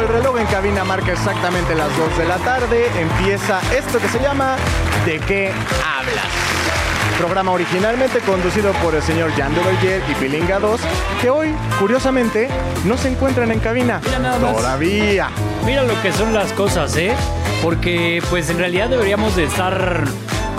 El reloj en cabina marca exactamente las 2 de la tarde, empieza esto que se llama ¿De qué hablas? Programa originalmente conducido por el señor Jan Duverger y Pilinga 2, que hoy, curiosamente, no se encuentran en cabina. Mira nada más. Todavía. Mira lo que son las cosas, ¿eh? Porque pues en realidad deberíamos de estar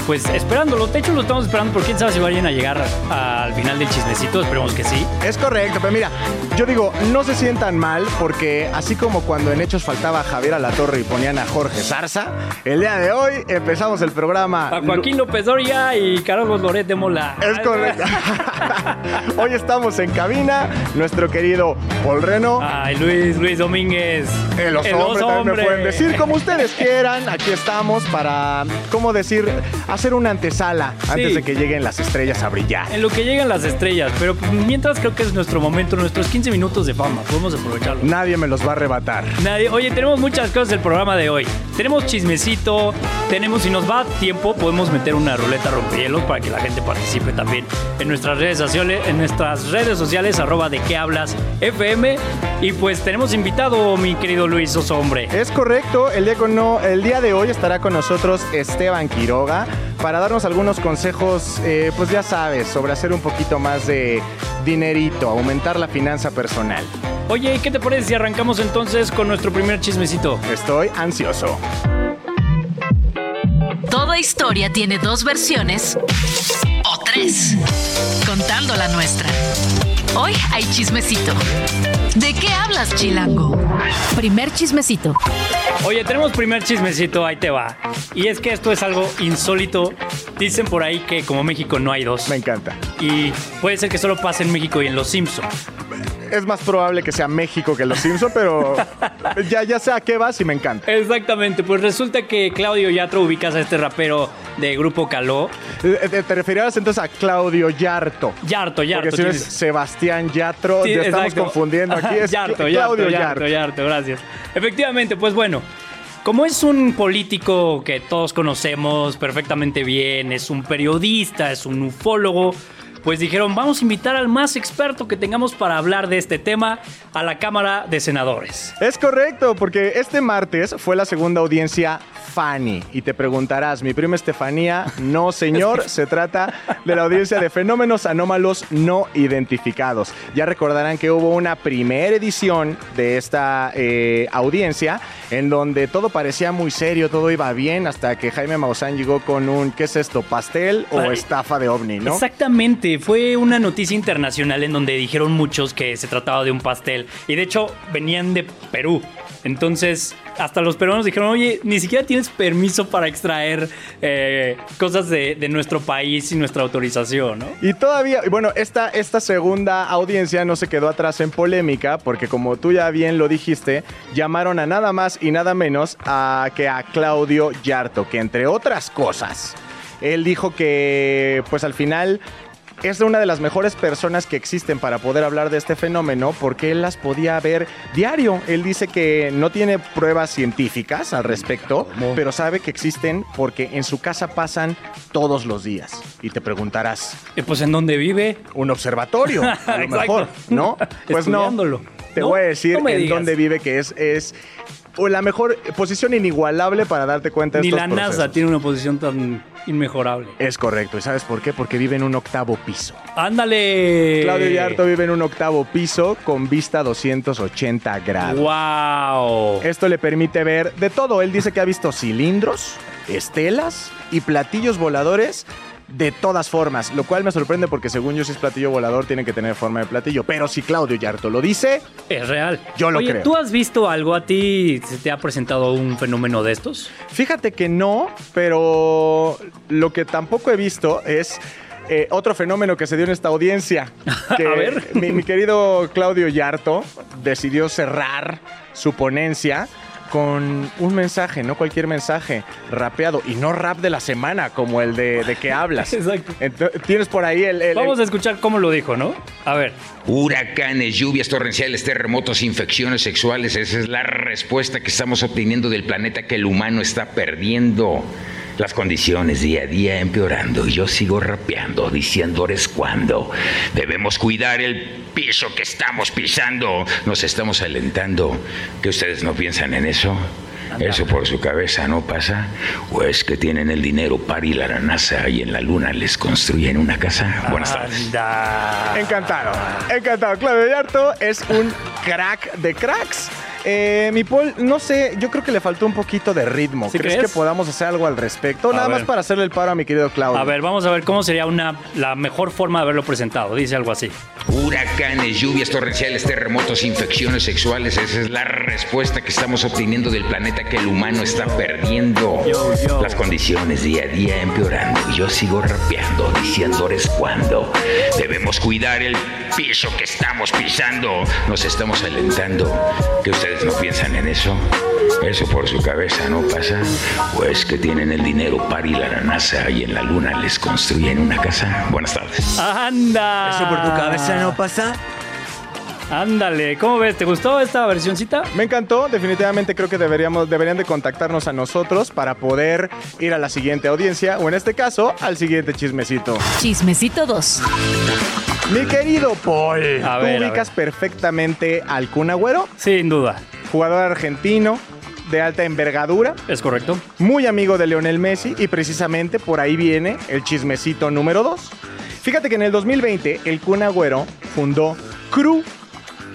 pues esperándolo. De hecho lo estamos esperando porque quién sabe si vayan a llegar al final del chismecito. Esperemos que sí. Es correcto, pero mira, yo digo, no se sientan mal porque así como cuando en Hechos faltaba Javier a la Torre y ponían a Jorge Zarza, el día de hoy empezamos el programa. A Joaquín López Doria y Carlos Loret de Mola. Es correcto. Hoy estamos en cabina, nuestro querido Paul Reno. Ay, Luis, Luis Domínguez. El oso El hombre oso también me pueden decir como ustedes quieran. Aquí estamos para, ¿cómo decir? Hacer una antesala antes Sí. de que lleguen las estrellas a brillar. En lo que llegan las estrellas, pero pues, mientras creo que es nuestro momento, nuestros 15 minutos de fama. Podemos aprovecharlo. Nadie me los va a arrebatar. Nadie. Oye, tenemos muchas cosas del programa de hoy. Tenemos chismecito, tenemos, si nos va tiempo, podemos meter una ruleta rompehielos para que la gente participe también en nuestras redes sociales, en nuestras redes sociales, arroba de qué hablas FM. Y pues tenemos invitado, mi querido Luis Oso Hombre. Es correcto, el día, con no- el día de hoy estará con nosotros Esteban Quiroga para darnos algunos consejos, eh, pues ya sabes, sobre hacer un poquito más de dinerito, aumentar la finanza personal. Oye, ¿y ¿qué te parece si arrancamos entonces con nuestro primer chismecito? Estoy ansioso. Toda historia tiene dos versiones o tres, contando la nuestra. Hoy hay chismecito. ¿De qué hablas, Chilango? Primer chismecito. Oye, tenemos primer chismecito, ahí te va. Y es que esto es algo insólito. Dicen por ahí que como México no hay dos. Me encanta. Y puede ser que solo pase en México y en Los Simpsons. Es más probable que sea México que los Simpson, pero ya, ya sé a qué vas y me encanta. Exactamente, pues resulta que Claudio Yatro ubicas a este rapero de Grupo Caló. Eh, eh, Te referirás entonces a Claudio Yarto. Yarto, Yarto. Porque si es Sebastián Yatro, Sí, ya estamos exacto. confundiendo aquí. Es Yarto, Cla- Yarto, Claudio Yarto, Yarto. Yarto, gracias. Efectivamente, pues bueno, como es un político que todos conocemos perfectamente bien, es un periodista, es un ufólogo, pues dijeron, vamos a invitar al más experto que tengamos para hablar de este tema a la Cámara de Senadores. Es correcto, porque este martes fue la segunda audiencia Fanny. Y te preguntarás, mi prima Estefanía, no señor, se trata de la audiencia de fenómenos anómalos no identificados. Ya recordarán que hubo una primera edición de esta eh, audiencia en donde todo parecía muy serio, todo iba bien, hasta que Jaime Maussan llegó con un, ¿qué es esto? ¿Pastel o estafa de ovni, no? Exactamente, fue una noticia internacional en donde dijeron muchos que se trataba de un pastel. Y de hecho venían de Perú. Entonces, hasta los peruanos dijeron, oye, ni siquiera tienes permiso para extraer eh, cosas de, nuestro país sin nuestra autorización, ¿no? Y todavía, y bueno, esta, esta segunda audiencia no se quedó atrás en polémica, porque como tú ya bien lo dijiste, llamaron a nada más y nada menos a que a Claudio Yarto, que entre otras cosas, él dijo que pues al final es una de las mejores personas que existen para poder hablar de este fenómeno porque él las podía ver diario. Él dice que no tiene pruebas científicas al respecto, pero sabe que existen porque en su casa pasan todos los días. Y te preguntarás, Eh, pues en dónde vive. un observatorio, a lo mejor, ¿no? Pues no. Te No, voy a decir no en dónde vive, que es, es la mejor posición inigualable para darte cuenta de Ni estos la NASA tiene una posición tan inmejorable. Es correcto. ¿Y sabes por qué? Porque vive en un octavo piso. ¡Ándale! Claudio Yarto vive en un octavo piso con vista 280 grados. ¡Wow! Esto le permite ver de todo. Él dice que ha visto cilindros, estelas y platillos voladores de todas formas, lo cual me sorprende porque según yo si es platillo volador tiene que tener forma de platillo, pero si Claudio Yarto lo dice, Es real. Yo lo Oye, creo. ¿tú has visto algo a ti? ¿Se te ha presentado un fenómeno de estos? fíjate que no, pero lo que tampoco he visto es eh, otro fenómeno que se dio en esta audiencia. Que A ver. Mi, mi querido Claudio Yarto decidió cerrar su ponencia con un mensaje, no cualquier mensaje, rapeado y no rap de la semana como el de, de que hablas. Exacto. Tienes por ahí el... el- Vamos a escuchar cómo lo dijo, ¿no? A ver. Huracanes, lluvias torrenciales, terremotos, infecciones sexuales. Esa es la respuesta que estamos obteniendo del planeta que el humano está perdiendo. Las condiciones día a día empeorando y yo sigo rapeando, diciéndoles cuándo. Debemos cuidar el piso que estamos pisando. Nos estamos alentando. ¿Que ustedes no piensan en eso? ¿Eso por su cabeza no pasa? ¿O es que tienen el dinero para ir a la NASA y en la luna les construyen una casa? Buenas tardes. Anda. Encantado, encantado. Claudio Yarto es un crack de cracks. Eh, mi Paul, no sé, yo creo que le faltó un poquito de ritmo. ¿Sí ¿Crees, crees? que podamos hacer algo al respecto? A Nada más para hacerle el paro a mi querido Claudio. A ver, vamos a ver cómo sería una, la mejor forma de haberlo presentado. Dice algo así. Huracanes, lluvias torrenciales, terremotos, infecciones sexuales. Esa es la respuesta que estamos obteniendo del planeta que el humano está perdiendo. Yo, yo. Las condiciones día a día empeorando. Y yo sigo rapeando, diciéndoles cuándo. Debemos cuidar el piso que estamos pisando. Nos estamos alentando. ¿Que ustedes no piensan en eso? ¿Eso por su cabeza no pasa? ¿O es que tienen el dinero para ir a la NASA y en la luna les construyen una casa? Buenas tardes. ¡Anda! ¿Eso por tu cabeza no pasa? Ándale, ¿cómo ves? ¿Te gustó esta versioncita? Me encantó, definitivamente creo que deberíamos, deberían de contactarnos a nosotros para poder ir a la siguiente audiencia o en este caso al siguiente chismecito. Chismecito 2. Mi querido Paul, A tú ver, a ubicas perfectamente al Kun Agüero, Sin duda. jugador argentino de alta envergadura, ¿Es correcto? muy amigo de Lionel Messi y precisamente por ahí viene el chismecito número 2. Fíjate que en el 2020 el Kun Agüero fundó CRU,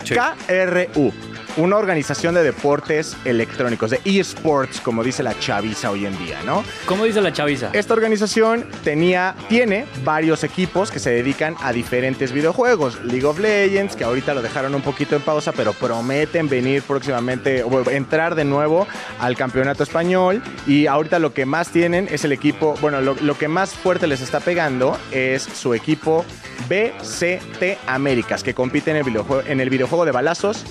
Sí. KRU, una organización de deportes electrónicos, de eSports, como dice la chaviza hoy en día, ¿no? ¿Cómo dice la chaviza? Esta organización tenía, tiene varios equipos que se dedican a diferentes videojuegos. League of Legends, que ahorita lo dejaron un poquito en pausa, pero prometen venir próximamente, o entrar de nuevo al campeonato español. Y ahorita lo que más tienen es el equipo, bueno, lo, lo que más fuerte les está pegando es su equipo BCT Américas, que compite en el videojuego, en el videojuego de balazos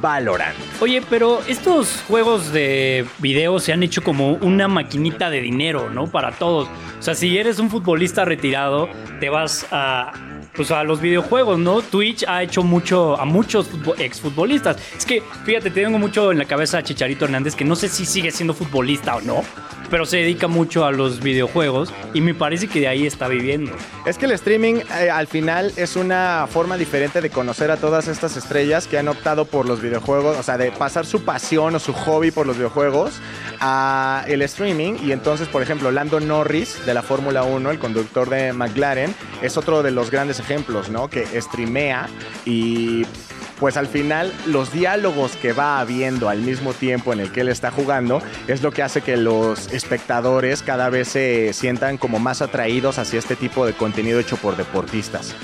Valorant. Oye, pero estos juegos de video se han hecho como una maquinita de dinero, ¿no? Para todos. O sea, si eres un futbolista retirado, te vas a. Pues a los videojuegos, ¿no? Twitch ha hecho mucho a muchos futbo- exfutbolistas. Es que, fíjate, tengo mucho en la cabeza a Chicharito Hernández, que no sé si sigue siendo futbolista o no, pero se dedica mucho a los videojuegos y me parece que de ahí está viviendo. Es que el streaming eh, al final es una forma diferente de conocer a todas estas estrellas que han optado por los videojuegos, o sea, de pasar su pasión o su hobby por los videojuegos a el streaming. Y entonces, por ejemplo, Lando Norris de la Fórmula 1, el conductor de McLaren, es otro de los grandes ejemplos, ¿no? Que streamea y pues al final los diálogos que va habiendo al mismo tiempo en el que él está jugando es lo que hace que los espectadores cada vez se sientan como más atraídos hacia este tipo de contenido hecho por deportistas.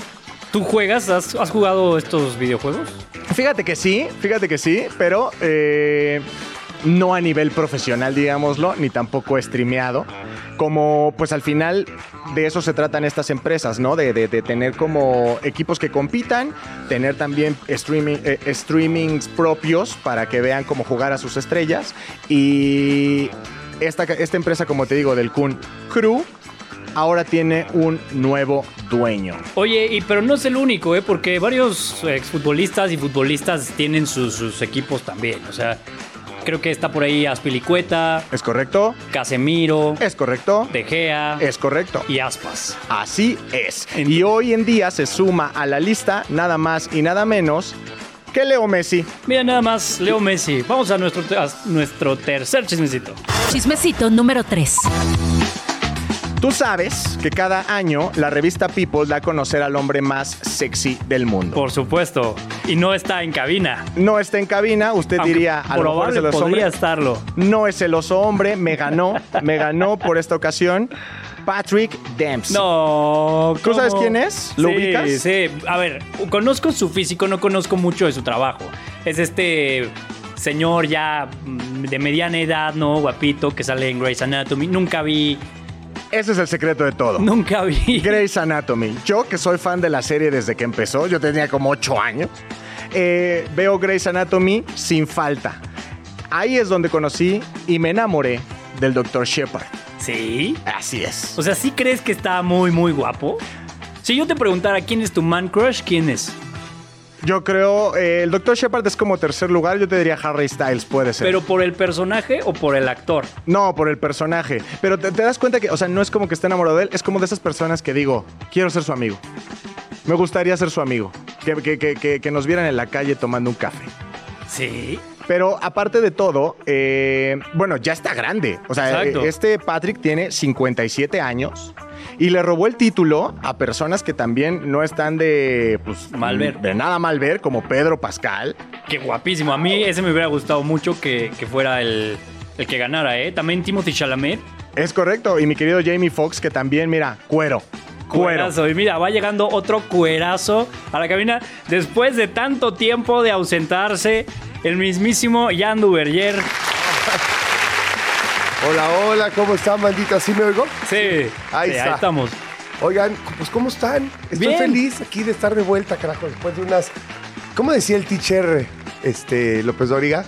¿Tú juegas? ¿Has, has jugado estos videojuegos? Fíjate que sí, fíjate que sí, pero eh, no a nivel profesional, digámoslo, ni tampoco streameado. Como pues al final de eso se tratan estas empresas, ¿no? De, tener como equipos que compitan, tener también eh, streamings propios para que vean cómo jugar a sus estrellas. Y esta, esta empresa, como te digo, del Kun Crew, ahora tiene un nuevo dueño. Oye, y pero no es el único, ¿eh? Porque varios exfutbolistas y futbolistas tienen sus equipos también. O sea, creo que está por ahí Aspilicueta, ¿Es correcto? Casemiro, ¿Es correcto? De Gea Es correcto. y Aspas. Así es. Y hoy en día se suma a la lista nada más y nada menos que Leo Messi. Mira nada más, Leo Messi. Vamos a nuestro, a nuestro tercer chismecito. Chismecito número 3. Tú sabes que cada año la revista People da a conocer al hombre más sexy del mundo. Por supuesto. Y no está en cabina. No está en cabina, usted Aunque diría a lo mejor es el oso podría hombre. estarlo. No es el oso hombre, me ganó, me ganó por esta ocasión Patrick Dempsey. No. ¿Tú sabes quién es? ¿Lo sí, ubicas? Sí, a ver, conozco su físico, no conozco mucho de su trabajo. Es este señor ya mm, de mediana edad, ¿no? Guapito, que sale en Grey's Anatomy. Nunca vi, Ese es el secreto de todo. nunca vi. Grey's Anatomy. Yo, que soy fan de la serie desde que empezó, yo tenía como 8 años, eh, veo Grey's Anatomy sin falta. ahí es donde conocí y me enamoré del Dr. Shepard. ¿Sí? Así es. O sea, ¿sí crees que está muy, muy guapo? Si yo te preguntara quién es tu man crush, ¿quién es? Yo creo, eh, el Dr. Shepard es como tercer lugar, yo te diría Harry Styles, puede ser. ¿Pero por el personaje o por el actor? No, por el personaje. Pero te, te das cuenta que, o sea, no es como que esté enamorado de él, es como de esas personas que digo, quiero ser su amigo. Me gustaría ser su amigo. Que, que- que- que- nos vieran en la calle tomando un café. Sí. Pero aparte de todo, eh, bueno, ya está grande. O sea, Exacto. este Patrick tiene 57 años y le robó el título a personas que también no están de, pues, Mal ver. de nada mal ver, como Pedro Pascal. Qué guapísimo. A mí ese me hubiera gustado mucho que, que fuera el, el que ganara, ¿eh? También Timothy Chalamet. Es correcto. Y mi querido Jamie Foxx, que también, mira, cuero. Cuero. Cuerazo. Y mira, va llegando otro cuerazo a la cabina después de tanto tiempo de ausentarse. El mismísimo Jan Duverger. Hola, hola, ¿cómo están, bandita? ¿Sí me oigo? Sí, Ahí sí, está. estamos. Oigan, pues ¿cómo están? Estoy Bien. feliz aquí de estar de vuelta, carajo, después de unas... ¿Cómo decía el teacher este, López Dóriga?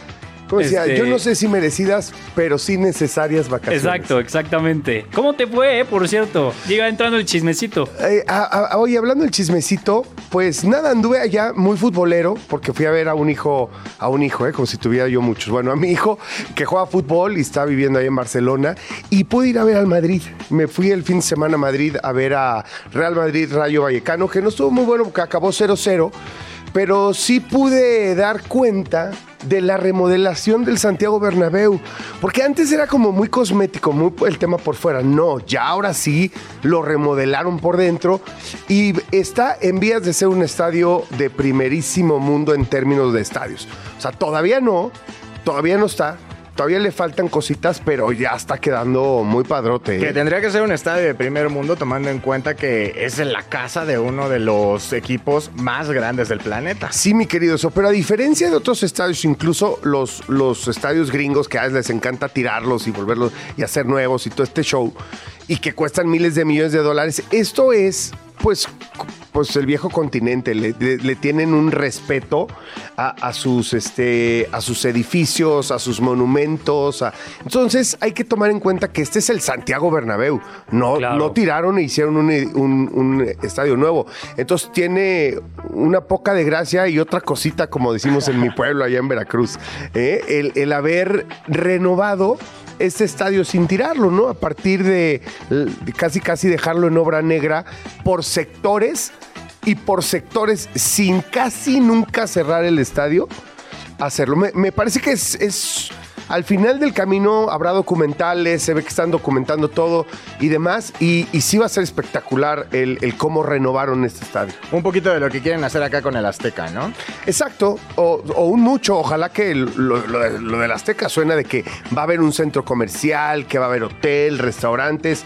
¿Cómo decía? Este- Yo no sé si merecidas, pero sí necesarias vacaciones. Exacto, exactamente. ¿Cómo te fue, eh, por cierto? Llega entrando el chismecito. Eh, a- a- oye, hablando del chismecito, pues nada, anduve allá muy futbolero porque fui a ver a un hijo, a un hijo, eh, como si tuviera yo muchos. Bueno, a mi hijo que juega fútbol y está viviendo ahí en Barcelona y pude ir a ver al Madrid. Me fui el fin de semana a Madrid a ver a Real Madrid Rayo Vallecano, que no estuvo muy bueno porque acabó 0-0, pero sí pude dar cuenta de la remodelación del Santiago Bernabéu, porque antes era como muy cosmético, muy el tema por fuera. No, ya ahora sí lo remodelaron por dentro y está en vías de ser un estadio de primerísimo mundo en términos de estadios. O sea, todavía no, todavía no está. Todavía le faltan cositas, pero ya está quedando muy padrote. ¿eh? Que tendría que ser un estadio de primer mundo tomando en cuenta que es en la casa de uno de los equipos más grandes del planeta. Sí, mi querido eso, pero a diferencia de otros estadios, incluso los, los estadios gringos que a veces les encanta tirarlos y volverlos y hacer nuevos y todo este show, y que cuestan miles de millones de dólares, esto es, pues, pues el viejo continente, le, le- le tienen un respeto a, a sus, este, a sus edificios, a sus monumentos. a- Entonces hay que tomar en cuenta que este es el Santiago Bernabéu, no, Claro. no tiraron e hicieron un, un- un estadio nuevo. Entonces tiene una poca de gracia y otra cosita, como decimos en mi pueblo, allá en Veracruz. ¿eh? El, el haber renovado este estadio sin tirarlo, ¿no? A partir de, casi casi dejarlo en obra negra por sectores y por sectores sin casi nunca cerrar el estadio, hacerlo. Me, parece que es- al final del camino habrá documentales, se ve que están documentando todo y demás, y, y sí va a ser espectacular el, el cómo renovaron este estadio. Un poquito de lo que quieren hacer acá con el Azteca, ¿no? Exacto, o, o un mucho, ojalá que lo, lo de- lo del Azteca suena de que va a haber un centro comercial, que va a haber hotel, restaurantes.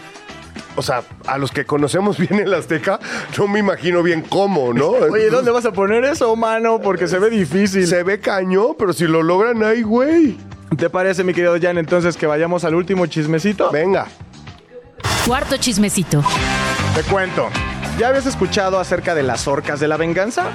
O sea, a los que conocemos bien el Azteca, no me imagino bien cómo, ¿no? Oye, ¿dónde vas a poner eso, mano? Porque se ve difícil. Se ve caño, pero si lo logran ahí, güey. ¿Te parece, mi querido Jan, entonces que vayamos al último chismecito? Venga. Cuarto chismecito. Te cuento. ¿Ya habías escuchado acerca de las orcas de la venganza?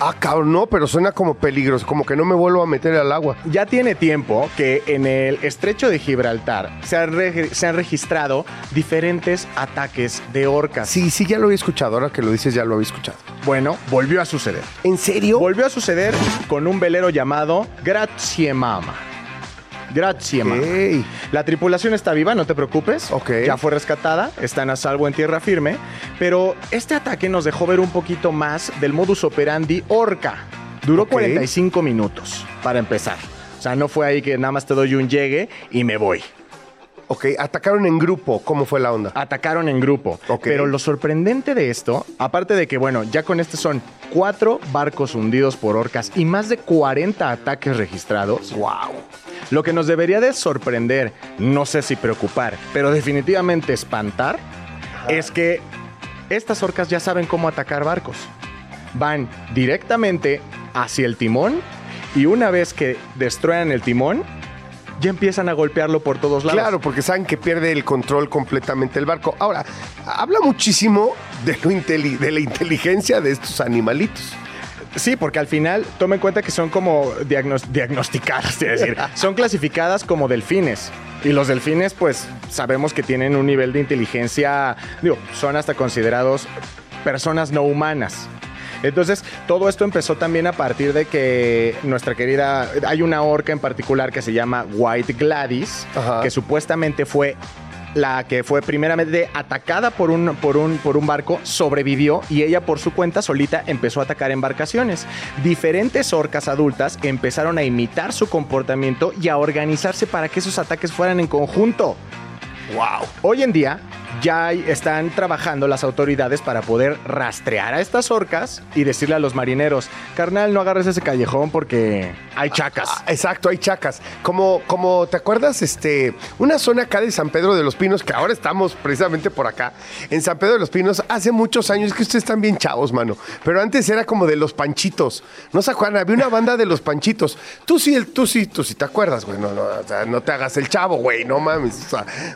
Ah, cabrón, no, pero suena como peligroso, como que no me vuelvo a meter al agua. Ya tiene tiempo que en el estrecho de Gibraltar se han, regi- se han registrado diferentes ataques de orcas. Sí, sí, ya lo había escuchado, ahora que lo dices ya lo había escuchado. Bueno, volvió a suceder. ¿En serio? Volvió a suceder con un velero llamado Grazie Mama. Grazie. Ey. La tripulación está viva, no te preocupes. Ok. Ya fue rescatada, están a salvo en tierra firme. Pero este ataque nos dejó ver un poquito más del modus operandi Orca. Duró Ok. 45 minutos para empezar. O sea, no fue ahí que nada más te doy un llegue y me voy. Ok, atacaron en grupo, ¿cómo fue la onda? Atacaron en grupo. Ok. Pero lo sorprendente de esto, aparte de que, bueno, ya con este son cuatro barcos hundidos por orcas y más de 40 ataques registrados. ¡Wow! Lo que nos debería de sorprender, no sé si preocupar, pero definitivamente espantar, es que estas orcas ya saben cómo atacar barcos. Van directamente hacia el timón y una vez que destruyan el timón, ya empiezan a golpearlo por todos lados. Claro, porque saben que pierde el control completamente el barco. Ahora, habla muchísimo de, lo inteli- de la inteligencia de estos animalitos. Sí, porque al final toma en cuenta que son como diagnos- diagnosticadas, es decir, son clasificadas como delfines. Y los delfines, pues sabemos que tienen un nivel de inteligencia, digo, son hasta considerados personas no humanas. Entonces, todo esto empezó también a partir de que nuestra querida, hay una orca en particular que se llama White Gladys, Ajá. que supuestamente fue la que fue primeramente atacada por un, por, un, por un barco, sobrevivió y ella por su cuenta solita empezó a atacar embarcaciones. Diferentes orcas adultas empezaron a imitar su comportamiento y a organizarse para que esos ataques fueran en conjunto. ¡Wow! Hoy en día ya están trabajando las autoridades para poder rastrear a estas orcas y decirle a los marineros, carnal, no agarres ese callejón porque hay chacas. Ah, exacto, hay chacas. Como, como, ¿te acuerdas? Este, una zona acá de San Pedro de los Pinos, que ahora estamos precisamente por acá, en San Pedro de los Pinos, hace muchos años, que ustedes están bien chavos, mano, pero antes era como de los panchitos. ¿No se acuerdan? Había una banda de los panchitos. Tú sí, tú sí, tú sí te acuerdas, güey. No, no, o sea, no te hagas el chavo, güey, no mames.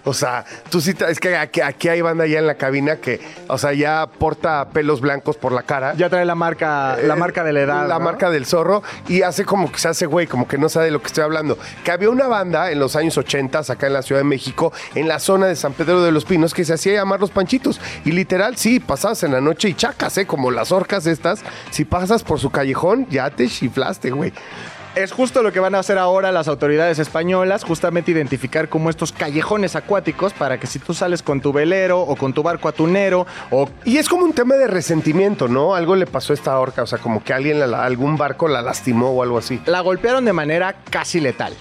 O sea, tú sí, es que aquí, aquí hay banda ya en la cabina que, o sea, ya porta pelos blancos por la cara. Ya trae la marca, la Eh, marca de la edad. La ¿no? marca del zorro y hace como que se hace güey, como que no sabe de lo que estoy hablando. Que había una banda en los años 80 acá en la Ciudad de México, en la zona de San Pedro de los Pinos, que se hacía llamar los panchitos. Y literal, sí, pasabas en la noche y chacas, ¿eh? Como las orcas estas. Si pasas por su callejón, ya te chiflaste, güey. Es justo lo que van a hacer ahora las autoridades españolas, justamente identificar como estos callejones acuáticos para que si tú sales con tu velero o con tu barco atunero o Y es como un tema de resentimiento, ¿no? Algo le pasó a esta orca, o sea, como que alguien, la- algún barco la lastimó o algo así. la golpearon de manera casi letal.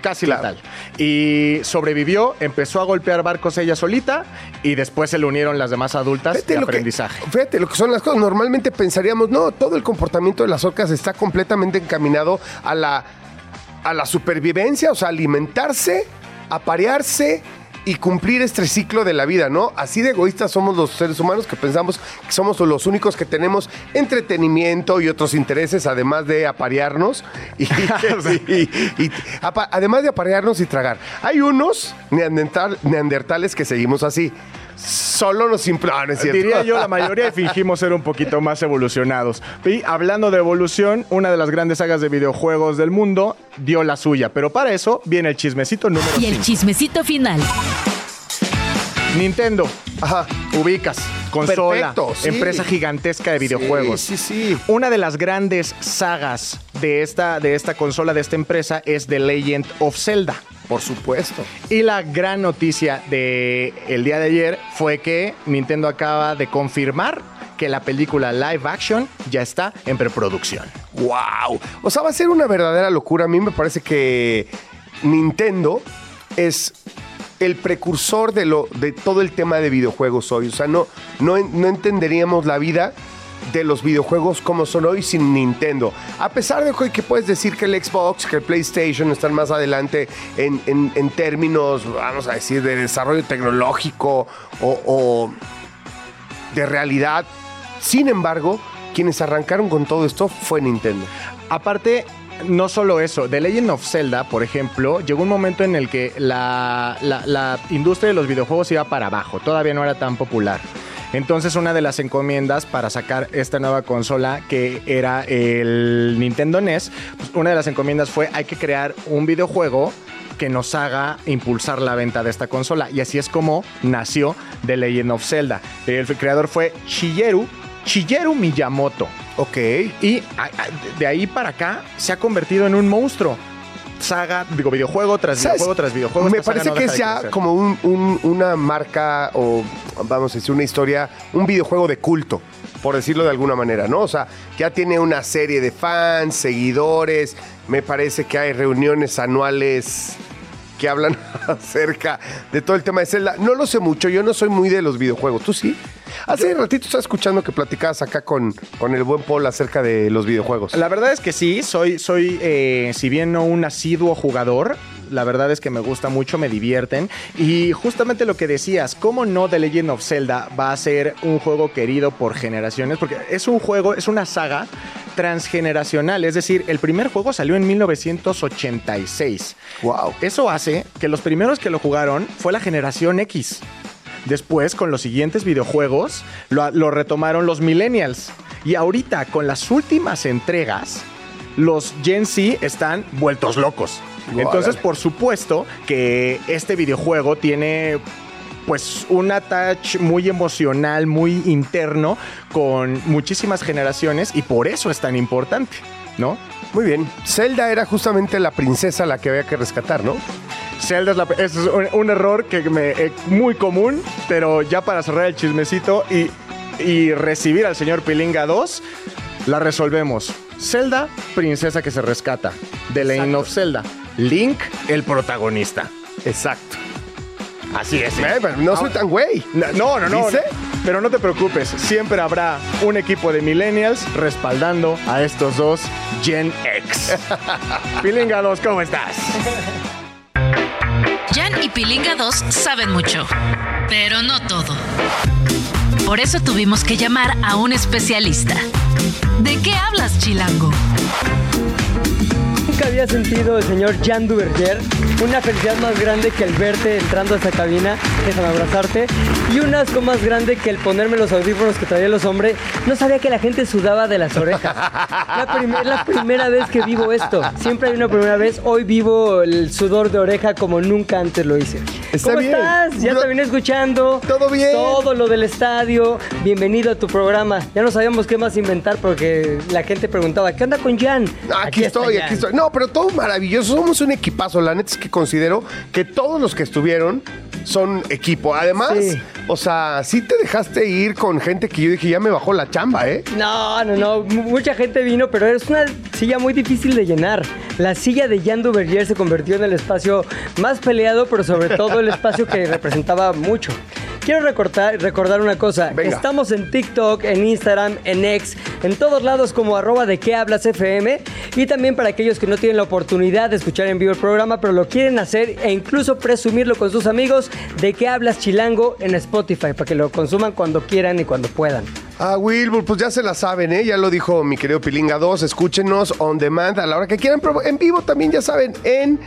Casi Claro. letal. Y sobrevivió, empezó a golpear barcos ella solita y después se le unieron las demás adultas de lo que, aprendizaje. fíjate lo que son las cosas. Normalmente pensaríamos, no, todo el comportamiento de las orcas está completamente encaminado a la, a la supervivencia, o sea, alimentarse, aparearse y cumplir este ciclo de la vida, ¿no? Así de egoístas somos los seres humanos que pensamos que somos los únicos que tenemos entretenimiento y otros intereses, además de aparearnos y, además de aparearnos y tragar. Hay unos neandertal- neandertales que seguimos así. Solo nos impl- no, no es cierto. Diría yo, la mayoría fingimos ser un poquito más evolucionados. Y hablando de evolución, una de las grandes sagas de videojuegos del mundo dio la suya. Pero para eso viene el chismecito número Y el 5. chismecito final. Nintendo. Ajá. Ubicas. Consola. Perfecto, sí. Empresa gigantesca de videojuegos. Sí, sí, sí. Una de las grandes sagas de esta, de esta consola, de esta empresa, es The Legend of Zelda. Por supuesto. Y la gran noticia del el día de ayer fue que Nintendo acaba de confirmar que la película live action ya está en preproducción. ¡Wow! O sea, va a ser una verdadera locura. A mí me parece que Nintendo es el precursor de, lo, de todo el tema de videojuegos hoy. O sea, no, no, en- no entenderíamos la vida de los videojuegos como son hoy sin Nintendo. A pesar de que puedes decir que el Xbox, que el PlayStation están más adelante en, en- en términos, vamos a decir, de desarrollo tecnológico o- o de realidad. Sin embargo, quienes arrancaron con todo esto fue Nintendo. Aparte, no solo eso, The Legend of Zelda, por ejemplo, llegó un momento en el que la, industria de los videojuegos iba para abajo, todavía no era tan popular. Entonces una de las encomiendas para sacar esta nueva consola que era el Nintendo NES, pues, una de las encomiendas fue hay que crear un videojuego que nos haga impulsar la venta de esta consola. Y así es como nació The Legend of Zelda. El creador fue Shigeru, Shigeru Miyamoto. Ok. Y de ahí para acá se ha convertido en un monstruo. Saga, digo, videojuego tras ¿Sabes? videojuego tras videojuego. Me parece no que es de como un- un- una marca o, vamos a decir, una historia, un videojuego de culto, por decirlo de alguna manera, ¿no? O sea, ya tiene una serie de fans, seguidores, me parece que hay reuniones anuales que hablan acerca de todo el tema de Zelda. No lo sé mucho, yo no soy muy de los videojuegos, ¿tú sí? Hace ratito estaba escuchando que platicabas acá con, con el buen Paul acerca de los videojuegos. La verdad es que sí, soy, soy eh, si bien no un asiduo jugador, la verdad es que me gusta mucho, me divierten. Y justamente lo que decías, ¿cómo no The Legend of Zelda va a ser un juego querido por generaciones? Porque es un juego, es una saga transgeneracional. Es decir, el primer juego salió en 1986. Wow. Eso hace que los primeros que lo jugaron fue la generación X. Después, con los siguientes videojuegos, lo, lo retomaron los millennials. Y ahorita, con las últimas entregas, los Gen Z están vueltos locos. Entonces, por supuesto que este videojuego tiene pues un attach muy emocional, muy interno con muchísimas generaciones y por eso es tan importante, ¿no? Muy bien. Zelda era justamente la princesa la que había que rescatar, ¿no? Zelda es, la- es un, un error que me eh, muy común, pero ya para cerrar el chismecito y, y recibir al señor Pilinga 2, la resolvemos. Zelda, princesa que se rescata. The Lane of Zelda. Link, el protagonista. Exacto. Así es. Eh, pero no soy tan güey. No, no, no. ¿Dice? Pero no te preocupes, siempre habrá un equipo de millennials respaldando a estos dos Gen X. Pilinga 2, ¿cómo estás? Jan y Pilinga 2 saben mucho, pero no todo. Por eso tuvimos que llamar a un especialista. ¿De qué hablas, Chilango? Nunca había sentido el señor Jan Duverger una felicidad más grande que el verte entrando a esta cabina, déjame abrazarte, y un asco más grande que el ponerme los audífonos que traía los hombres. No sabía que la gente sudaba de las orejas. La prim- la primera vez que vivo esto. Siempre hay una primera vez. Hoy vivo el sudor de oreja como nunca antes lo hice. Está ¿Cómo bien. estás? Ya te vine escuchando. Todo bien. Todo lo del estadio. Bienvenido a tu programa. Ya no sabíamos qué más inventar porque la gente preguntaba, ¿qué onda con Jan? Aquí, estoy, Jan. aquí No, pero todo maravilloso. Somos un equipazo. La neta es que considero que todos los que estuvieron son equipo. Además, Sí. o sea, sí te dejaste ir con gente que yo dije, ya me bajó la chamba, ¿eh? No, no, no. M- Mucha gente vino, pero es una silla muy difícil de llenar. La silla de Jan Duvergier se convirtió en el espacio más peleado, pero sobre todo el espacio que representaba mucho. Quiero recortar- recordar una cosa. Venga. Estamos en TikTok, en Instagram, en X, en todos lados como arroba de qué hablas FM. Y también para aquellos que no tienen la oportunidad de escuchar en vivo el programa, pero lo quieren hacer e incluso presumirlo con sus amigos, de qué hablas chilango en Spotify, para que lo consuman cuando quieran y cuando puedan. Ah, Wilbur, pues ya se la saben, ¿eh? Ya lo dijo mi querido Pilinga 2. Escúchenos on demand a la hora que quieran, pero en vivo también, ya saben, en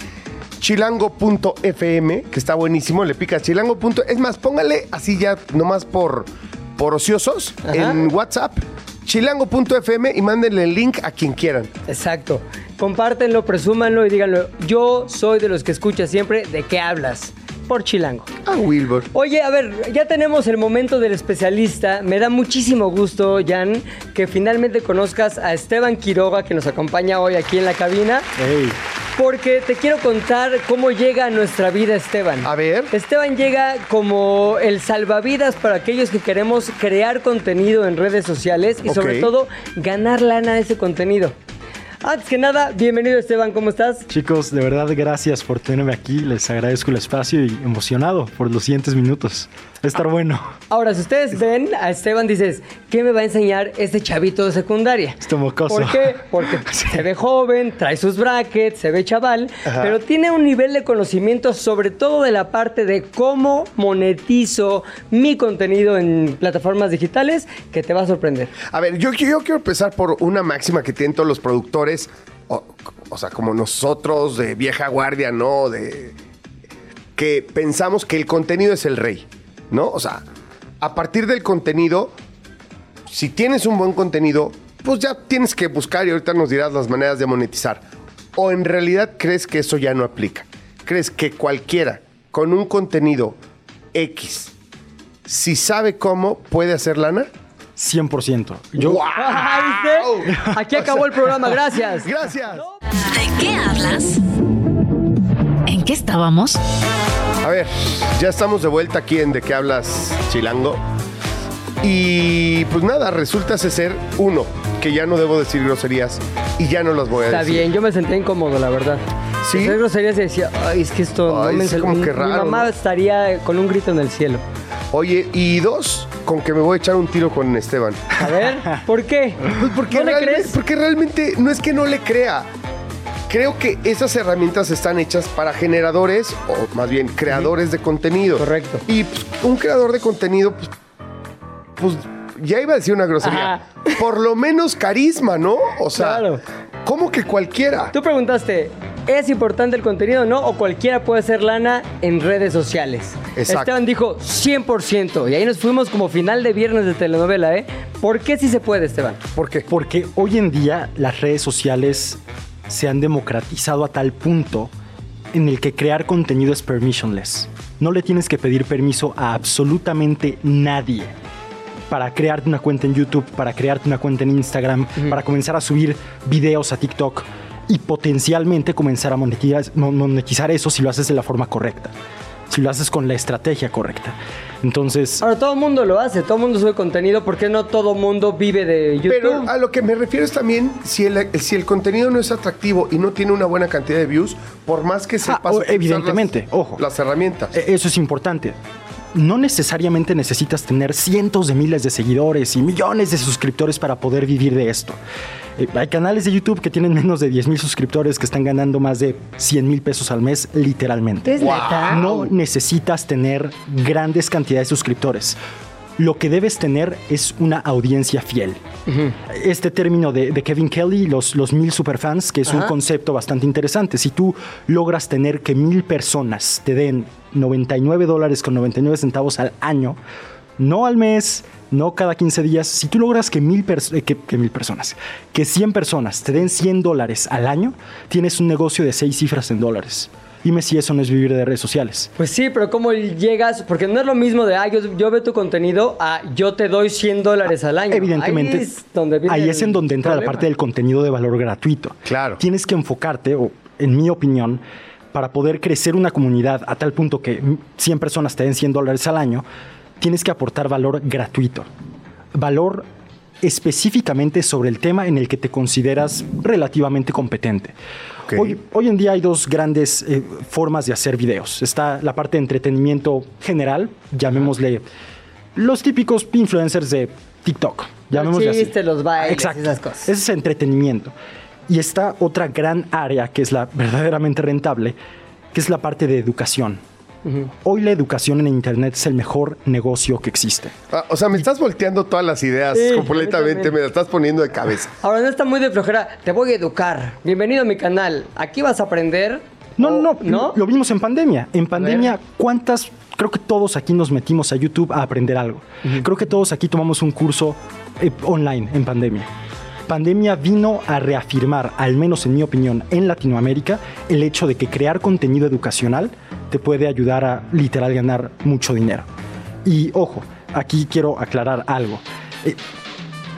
chilango.fm, que está buenísimo. Le pica chilango. Es más, póngale así ya nomás por, por ociosos Ajá. en WhatsApp. Chilango.fm y mándenle el link a quien quieran. Exacto. Compártenlo, presúmanlo y díganlo. Yo soy de los que escucha siempre de qué hablas. Por Chilango. Ah, Wilbur. Oye, a ver, ya tenemos el momento del especialista. Me da muchísimo gusto, Jan, que finalmente conozcas a Esteban Quiroga, que nos acompaña hoy aquí en la cabina. Porque te quiero contar cómo llega a nuestra vida Esteban. A ver. Esteban llega como el salvavidas para aquellos que queremos crear contenido en redes sociales y sobre todo ganar lana de ese contenido. Antes que nada, bienvenido Esteban, ¿cómo estás? Chicos, de verdad gracias por tenerme aquí. Les agradezco el espacio y emocionado por los siguientes minutos. Estar bueno. Ahora, si ustedes ven a Esteban, dices, ¿qué me va a enseñar este chavito de secundaria? Este mocoso. ¿Por qué? Porque se ve joven, trae sus brackets, se ve chaval, pero tiene un nivel de conocimiento sobre todo de la parte de cómo monetizo mi contenido en plataformas digitales que te va a sorprender. A ver, yo, yo quiero empezar por una máxima que tienen todos los productores, o, o sea, como nosotros de vieja guardia, ¿no? De que pensamos que el contenido es el rey, ¿no? O sea, a partir del contenido, si tienes un buen contenido, pues ya tienes que buscar y ahorita nos dirás las maneras de monetizar. O en realidad crees que eso ya no aplica. ¿Crees que cualquiera con un contenido X, si sabe cómo, puede hacer lana? 100%. Yo, ¿viste? Aquí acabó el programa, gracias. Gracias. ¿De qué hablas? ¿En qué estábamos? A ver, ya estamos de vuelta aquí en De qué hablas, Chilango. Y pues nada, resulta ser uno, que ya no debo decir groserías y ya no las voy a Está decir. bien, yo me sentía incómodo, la verdad. ¿Sí? Groserías y decía, ay, es que esto Ay, no me sal- como que raro, Mi mamá ¿no? estaría con un grito en el cielo. Oye, y dos, con que me voy a echar un tiro con Esteban. A ver, ¿por qué? Pues porque, ¿No le crees? porque realmente no es que no le crea. Creo que esas herramientas están hechas para generadores o más bien creadores de contenido. Correcto. Y pues, un creador de contenido, pues, pues, ya iba a decir una grosería. Ajá. Por lo menos carisma, ¿no? O sea, Claro. ¿cómo que cualquiera? Tú preguntaste, ¿Es importante el contenido o no? O cualquiera puede hacer lana en redes sociales. Exacto. Esteban dijo 100%. Y ahí nos fuimos como final de viernes de telenovela, ¿eh? ¿Por qué sí se puede, Esteban? ¿Por qué? Porque hoy en día las redes sociales se han democratizado a tal punto en el que crear contenido es permissionless. No le tienes que pedir permiso a absolutamente nadie para crearte una cuenta en YouTube, para crearte una cuenta en Instagram, para comenzar a subir videos a TikTok y potencialmente comenzar a monetizar, mo- monetizar eso si lo haces de la forma correcta, si lo haces con la estrategia correcta. Entonces, Ahora, todo el mundo lo hace, todo el mundo sube contenido. ¿Por qué no todo el mundo vive de YouTube? Pero a lo que me refiero es también si el, si el contenido no es atractivo y no tiene una buena cantidad de views, por más que sepas Ah, utilizar evidentemente, las, ojo. las herramientas. E- Eso es importante. No necesariamente necesitas tener cientos de miles de seguidores y millones de suscriptores para poder vivir de esto. Eh, hay canales de YouTube que tienen menos de 10 mil suscriptores que están ganando más de 100 mil pesos al mes, literalmente. No necesitas tener grandes cantidades de suscriptores. Lo que debes tener es una audiencia fiel. Este término de, de Kevin Kelly, los, los mil superfans, que es un concepto bastante interesante. Si tú logras tener que mil personas te den 99 dólares con 99 centavos al año, no al mes, no cada 15 días, si tú logras que mil, eh, que, que mil personas, que 100 personas te den 100 dólares al año, tienes un negocio de seis cifras en dólares. Dime si eso no es vivir de redes sociales. Pues sí, pero ¿cómo llegas? Porque no es lo mismo de, ah, yo, yo veo tu contenido, a yo te doy 100 dólares al año. Evidentemente, Ahí es donde, viene ahí es en donde entra la parte del contenido de valor gratuito. Claro. Tienes que enfocarte, o en mi opinión, para poder crecer una comunidad a tal punto que 100 personas te den 100 dólares al año, tienes que aportar valor gratuito. Valor específicamente sobre el tema en el que te consideras relativamente competente. Hoy, hoy en día hay dos grandes eh, formas de hacer videos. Está la parte de entretenimiento general, llamémosle los típicos influencers de TikTok. Llamémosle así. chistes, los bailes, Exacto. esas cosas. Ese es entretenimiento. Y está otra gran área que es la verdaderamente rentable, que es la parte de educación. Hoy la educación en Internet es el mejor negocio que existe. Ah, o sea, me estás volteando todas las ideas Sí, completamente, me las estás poniendo de cabeza. Ahora no está muy de flojera, te voy a educar. Bienvenido a mi canal. Aquí vas a aprender. No, o- no, no. Lo vimos en pandemia. En pandemia. ¿cuántas? Creo que todos aquí nos metimos a YouTube a aprender algo. Creo que todos aquí tomamos un curso eh, online en pandemia. Pandemia vino a reafirmar, al menos en mi opinión, en Latinoamérica, el hecho de que crear contenido educacional te puede ayudar a literal ganar mucho dinero. Y ojo, aquí quiero aclarar algo. Eh,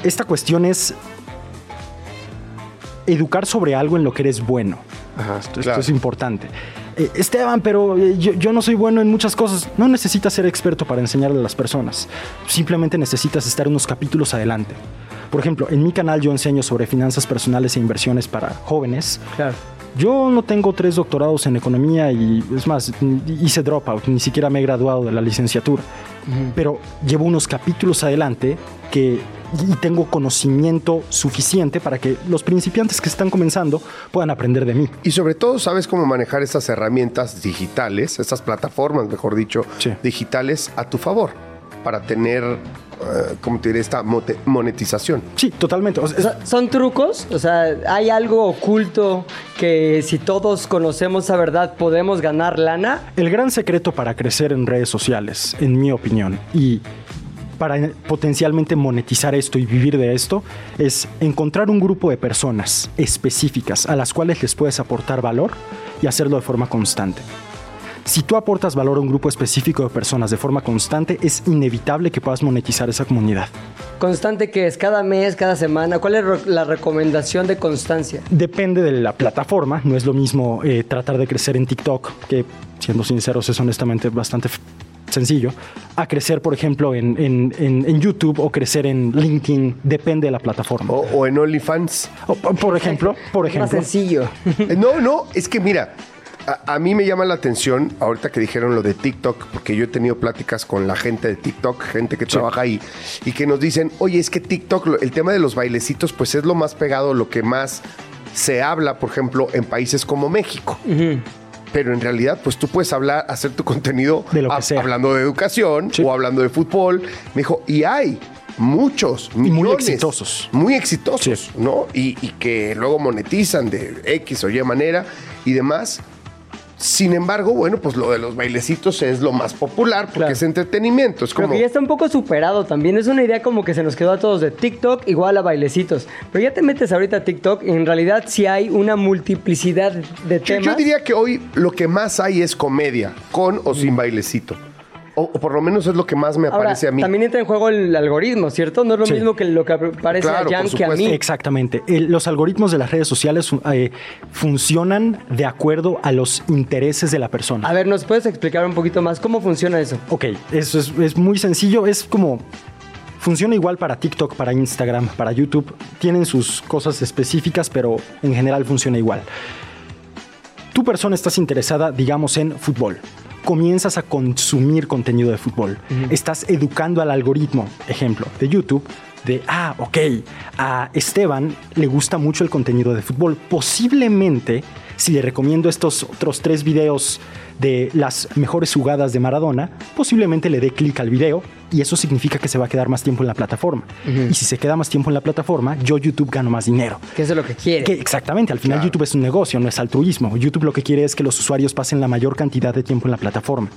esta cuestión es educar sobre algo en lo que eres bueno. esto, esto claro. es importante. Eh, Esteban, pero eh, yo, yo no soy bueno en muchas cosas. No necesitas ser experto para enseñarle a las personas. Simplemente necesitas estar unos capítulos adelante. Por ejemplo, en mi canal yo enseño sobre finanzas personales e inversiones para jóvenes. Claro. Yo no tengo tres doctorados en economía y es más, hice dropout, ni siquiera me he graduado de la licenciatura. Pero llevo unos capítulos adelante que y tengo conocimiento suficiente para que los principiantes que están comenzando puedan aprender de mí. Y sobre todo sabes cómo manejar estas herramientas digitales, estas plataformas, mejor dicho, Sí. digitales a tu favor para tener, eh, ¿cómo te diré, esta monetización. Sí, totalmente. O sea, ¿Son trucos? O sea, ¿hay algo oculto que si todos conocemos esa verdad podemos ganar lana? El gran secreto para crecer en redes sociales, en mi opinión, y para potencialmente monetizar esto y vivir de esto, es encontrar un grupo de personas específicas a las cuales les puedes aportar valor y hacerlo de forma constante. Si tú aportas valor a un grupo específico de personas de forma constante, es inevitable que puedas monetizar esa comunidad. ¿Constante que es? ¿Cada mes, cada semana? ¿Cuál es la recomendación de constancia? Depende de la plataforma, no es lo mismo eh, tratar de crecer en TikTok, que siendo sinceros es honestamente bastante sencillo, a crecer, por ejemplo, en, en- en- en YouTube o crecer en LinkedIn, depende de la plataforma. O, o en OnlyFans. O- por ejemplo, por Más ejemplo, sencillo. Eh, No, no, es que mira, a, a mí me llama la atención ahorita que dijeron lo de TikTok, porque yo he tenido pláticas con la gente de TikTok, gente que trabaja ahí, y que nos dicen, oye, es que TikTok, el tema de los bailecitos, pues es lo más pegado, lo que más se habla, por ejemplo, en países como México. Pero en realidad, pues tú puedes hablar, hacer tu contenido De lo que hab- sea. hablando de educación Sí. o hablando de fútbol. Me dijo, y hay muchos, muy exitosos. Muy exitosos, Sí. ¿no? Y, y que luego monetizan de X o Y manera. y demás. Sin embargo, bueno, pues lo de los bailecitos es lo más popular porque Claro. es entretenimiento. Es Pero como. que ya está un poco superado también. Es una idea como que se nos quedó a todos de TikTok igual a bailecitos. Pero ya te metes ahorita a TikTok y en realidad sí hay una multiplicidad de Yo, temas. yo diría que hoy lo que más hay es comedia, con o sin bailecito. O, o por lo menos es lo que más me Ahora, aparece a mí. también entra en juego el algoritmo, ¿cierto? No es lo Sí. mismo que lo que parece Claro, a Jan que a mí. Exactamente. El- los algoritmos de las redes sociales eh, funcionan de acuerdo a los intereses de la persona. A ver, ¿nos puedes explicar un poquito más cómo funciona eso? Ok, eso es, es muy sencillo. Es como. Funciona igual para TikTok, para Instagram, para YouTube. Tienen sus cosas específicas, pero en general funciona igual. Tu persona estás interesada, digamos, en fútbol. Comienzas a consumir contenido de fútbol. Estás educando al algoritmo, ejemplo, de YouTube, de, ah, ok, a Esteban le gusta mucho el contenido de fútbol. Posiblemente, si le recomiendo estos otros tres videos de las mejores jugadas de Maradona, posiblemente le dé clic al video y eso significa que se va a quedar más tiempo en la plataforma. Y si se queda más tiempo en la plataforma, yo YouTube gano más dinero. Que eso es lo que quiere. Que exactamente, al final YouTube es un negocio, no es altruismo. YouTube lo que quiere es que los usuarios pasen la mayor cantidad de tiempo en la plataforma.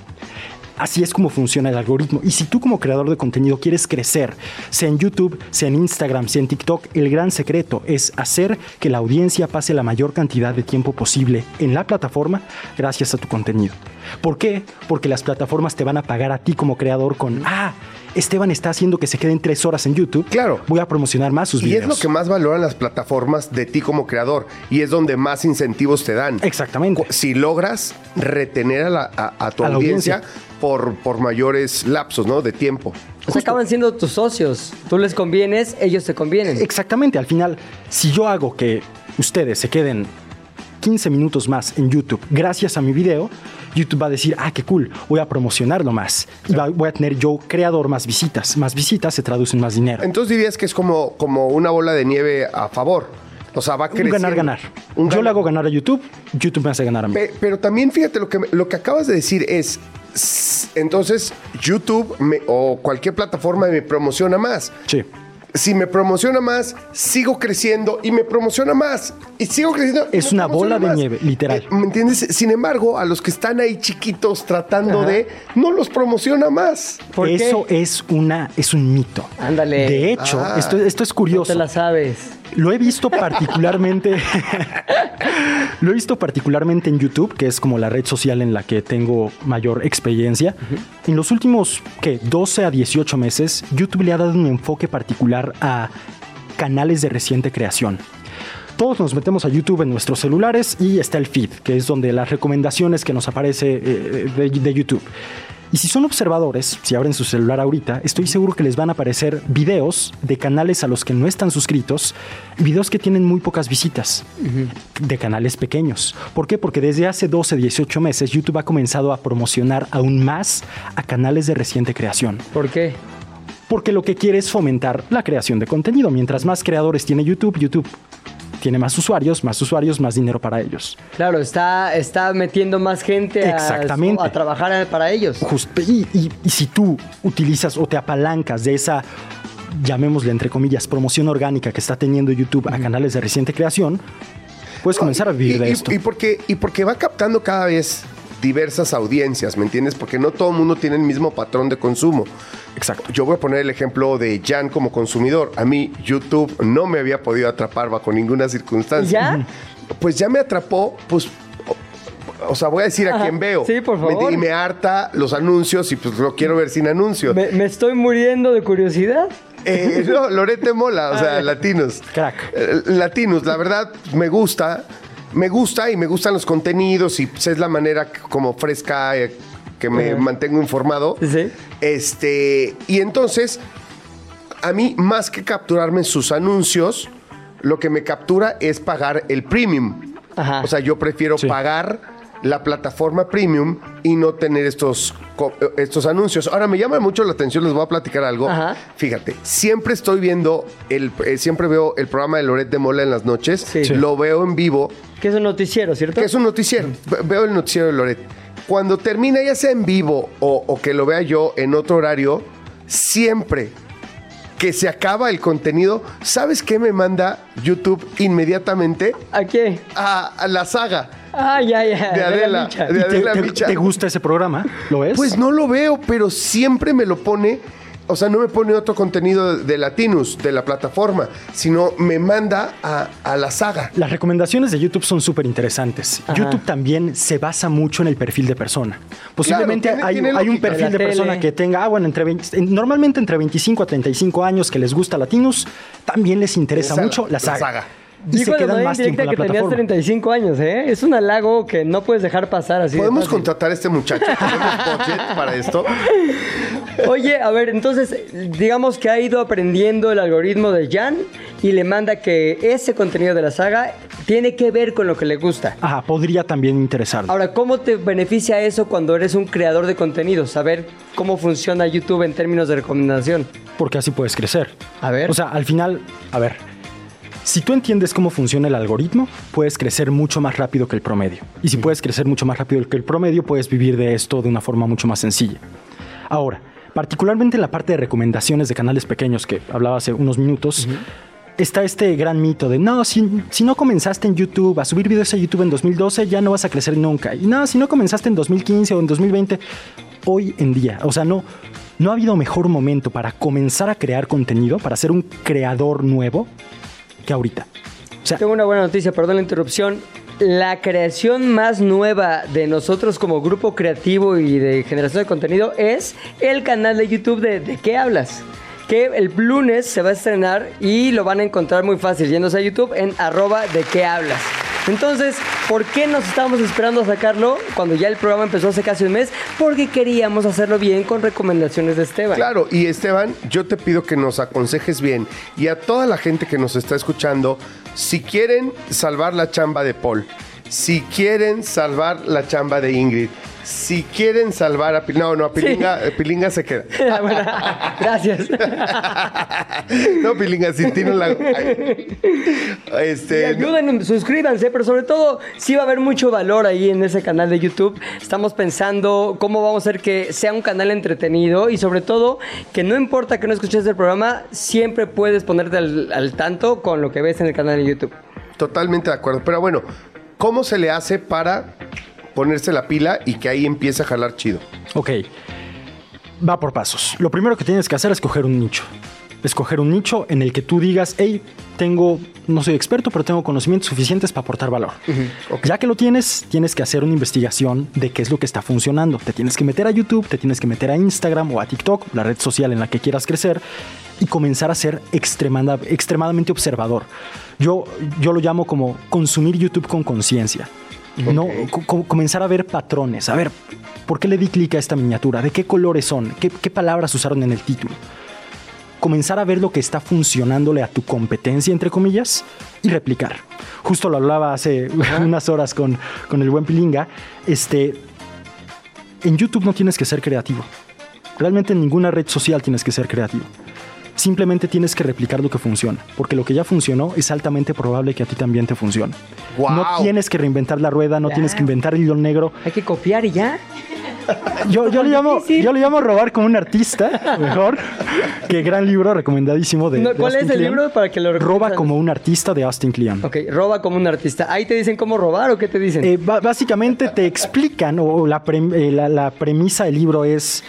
Así es como funciona el algoritmo. Y si tú como creador de contenido quieres crecer, sea en YouTube, sea en Instagram, sea en TikTok, el gran secreto es hacer que la audiencia pase la mayor cantidad de tiempo posible en la plataforma gracias a tu contenido. ¿Por qué? Porque las plataformas te van a pagar a ti como creador con, ah, Esteban está haciendo que se queden tres horas en YouTube. Claro. Voy a promocionar más sus Y videos. es lo que más valoran las plataformas de ti como creador. Y es donde más incentivos te dan. Exactamente. Si logras retener a, la- a- a tu A audiencia, audiencia. Por, por mayores lapsos, ¿no? De tiempo. O sea, acaban siendo tus socios. Tú les convienes, ellos te convienen. Exactamente, al final, si yo hago que ustedes se queden 15 minutos más en YouTube gracias a mi video, YouTube va a decir, ah, qué cool, voy a promocionarlo más. Y va- voy a tener yo, creador, más visitas. Más visitas se traducen en más dinero. Entonces dirías que es como, como una bola de nieve a favor. O sea, va Un creciendo. ganar-ganar. Un Yo ganar- le hago ganar a YouTube, YouTube me hace ganar a mí. Pe- Pero también fíjate, lo que, lo que acabas de decir es, entonces YouTube me- o cualquier plataforma me promociona más. Sí. Si me promociona más, sigo creciendo y me promociona más. Y sigo creciendo. Es una bola de más. nieve, literal. Eh, ¿Me entiendes? Sin embargo, a los que están ahí chiquitos tratando Ajá. de, no los promociona más. ¿Por qué? Eso es una es un mito. Ándale. De hecho, Ah. esto, esto es No curioso. te la sabes. Lo he visto particularmente. lo he visto particularmente en YouTube, que es como la red social en la que tengo mayor experiencia. En los últimos, ¿qué? 12 a 18 meses, YouTube le ha dado un enfoque particular a canales de reciente creación. Todos nos metemos a YouTube en nuestros celulares y está el feed, que es donde las recomendaciones que nos aparece eh, de, de YouTube. Y si son observadores, si abren su celular ahorita, estoy seguro que les van a aparecer videos de canales a los que no están suscritos, videos que tienen muy pocas visitas, de canales pequeños. ¿Por qué? Porque desde hace 12, 18 meses YouTube ha comenzado a promocionar aún más a canales de reciente creación. ¿Por qué? Porque lo que quiere es fomentar la creación de contenido. Mientras más creadores tiene YouTube, YouTube tiene más usuarios, más usuarios, más dinero para ellos. Claro, está, está metiendo más gente a- Exactamente. A, trabajar para ellos. Justo, y, y- y si tú utilizas o te apalancas de esa, llamémosle entre comillas, promoción orgánica que está teniendo YouTube a canales de reciente creación, puedes comenzar a vivir y, de y- esto. Y porque, y porque va captando cada vez diversas audiencias, ¿me entiendes? Porque no todo el mundo tiene el mismo patrón de consumo. Exacto. Yo voy a poner el ejemplo de Jan como consumidor. A mí YouTube no me había podido atrapar bajo ninguna circunstancia. ¿Ya? Pues ya me atrapó, pues... O, sea, voy a decir a quién veo. Sí, por ¿Me favor. Y me harta los anuncios y pues lo quiero ver sin anuncios. Me, me estoy muriendo de curiosidad. Eh, no, Lorete Mola, o sea, Ah. latinos. Crack. Eh, Latinos, la verdad, me gusta. Me gusta y me gustan los contenidos y pues, es la manera como fresca eh, que me mantengo informado. Sí. Este, y entonces, a mí, más que capturarme en sus anuncios, lo que me captura es pagar el premium. Ajá. O sea, yo prefiero Sí. pagar la plataforma premium y no tener estos, estos anuncios. Ahora, me llama mucho la atención, les voy a platicar algo. Ajá. Fíjate, siempre estoy viendo, el, eh, siempre veo el programa de Loret de Mola en las noches. Sí. Sí. Lo veo en vivo, Que es un noticiero, ¿cierto? que es un noticiero. Ve- Veo el noticiero de Loret. Cuando termina, ya sea en vivo o, o que lo vea yo en otro horario, siempre que se acaba el contenido, ¿sabes qué me manda YouTube inmediatamente? ¿A qué? A, a la saga. Ah, ya, ya. De Adela, Micha. de ¿Y te, Adela te- Micha. te gusta ese programa? ¿Lo ves? Pues no lo veo, pero siempre me lo pone. O sea, no me pone otro contenido de Latinus, de la plataforma, sino me manda a, a la saga. Las recomendaciones de YouTube son súper interesantes. Ajá. YouTube también se basa mucho en el perfil de persona. Posiblemente tiene- hay, tiene hay un perfil De de, la persona que tenga, ah, bueno, entre 20 en- normalmente entre 25 a 35 años que les gusta Latinos, también les interesa Esa, mucho la la saga. saga. Y se Dijo de quedan manera más tiempo indirecta en la que tenías plataforma. 35 años, ¿eh? Es un halago que no puedes dejar pasar así. de ¿Podemos contratar a este muchacho? ¿Tenemos budget para esto? Oye, a ver, entonces, digamos que ha ido aprendiendo el algoritmo de Jan y le manda que ese contenido de la saga tiene que ver con lo que le gusta. Ajá, podría también interesarle. Ahora, ¿cómo te beneficia eso cuando eres un creador de contenido? Saber cómo funciona YouTube en términos de recomendación. porque así puedes crecer. A ver. O sea, al final, a ver, si tú entiendes cómo funciona el algoritmo, puedes crecer mucho más rápido que el promedio. Y si puedes crecer mucho más rápido que el promedio, puedes vivir de esto de una forma mucho más sencilla. Ahora, particularmente en la parte de recomendaciones de canales pequeños que hablaba hace unos minutos, está este gran mito de, no, si, si no comenzaste en YouTube, a subir videos a YouTube en 2012, ya no vas a crecer nunca. Y no, si no comenzaste en 2015 o en 2020, hoy en día, o sea, no, no ha habido mejor momento para comenzar a crear contenido, para ser un creador nuevo, que ahorita. Tengo una buena noticia, perdón la interrupción. La creación más nueva de nosotros como grupo creativo y de generación de contenido es el canal de YouTube de ¿De qué hablas? Que el lunes se va a estrenar y lo van a encontrar muy fácil yéndose a YouTube en arroba de qué hablas. Entonces, ¿por qué nos estábamos esperando a sacarlo cuando ya el programa empezó hace casi un mes? Porque queríamos hacerlo bien con recomendaciones de Esteban. Claro, y Esteban, yo te pido que nos aconsejes bien y a toda la gente que nos está escuchando, si quieren salvar la chamba de Paul, si quieren salvar la chamba de Ingrid, si quieren salvar a Pilinga, no, no, a Pilinga, eh, Pilinga se queda. Bueno, gracias. No, Pilinga, sin ti no la... Este, ayuden, suscríbanse, pero sobre todo sí va a haber mucho valor ahí en ese canal de YouTube. Estamos pensando cómo vamos a hacer que sea un canal entretenido y sobre todo que no importa que no escuches el programa, siempre puedes ponerte al, al tanto con lo que ves en el canal de YouTube. Totalmente de acuerdo. Pero bueno, ¿cómo se le hace para ponerse la pila y que ahí empiece a jalar chido? Ok, va por pasos. Lo primero que tienes que hacer es escoger un nicho. Escoger un nicho en el que tú digas, hey, tengo, no soy experto, pero tengo conocimientos suficientes para aportar valor. Ya que lo tienes, tienes que hacer una investigación de qué es lo que está funcionando. Te tienes que meter a YouTube, te tienes que meter a Instagram o a TikTok, la red social en la que quieras crecer, y comenzar a ser extremada- extremadamente observador. Yo, yo lo llamo como consumir YouTube con conciencia. No, co- co- comenzar a ver patrones, a ver, ¿por qué le di clic a esta miniatura? ¿De qué colores son? ¿Qué, qué palabras usaron en el título? Comenzar a ver lo que está funcionándole a tu competencia, entre comillas, y replicar. Justo lo hablaba hace unas horas con, con el buen Pilinga. Este, en YouTube no tienes que ser creativo. Realmente en ninguna red social tienes que ser creativo. Simplemente tienes que replicar lo que funciona, porque lo que ya funcionó es altamente probable que a ti también te funcione. No tienes que reinventar la rueda, no Ya. tienes que inventar el hilo negro. Hay que copiar y ya. Yo, yo, le llamo, yo le llamo robar como un artista, mejor. Qué gran libro recomendadísimo de, No, de ¿cuál Austin es el Kleon. libro para que lo Roba como un artista de Austin Kleon. Ok, roba como un artista. ¿Ahí te dicen cómo robar o qué te dicen? Eh, básicamente te explican, o la, eh, la- la premisa del libro es,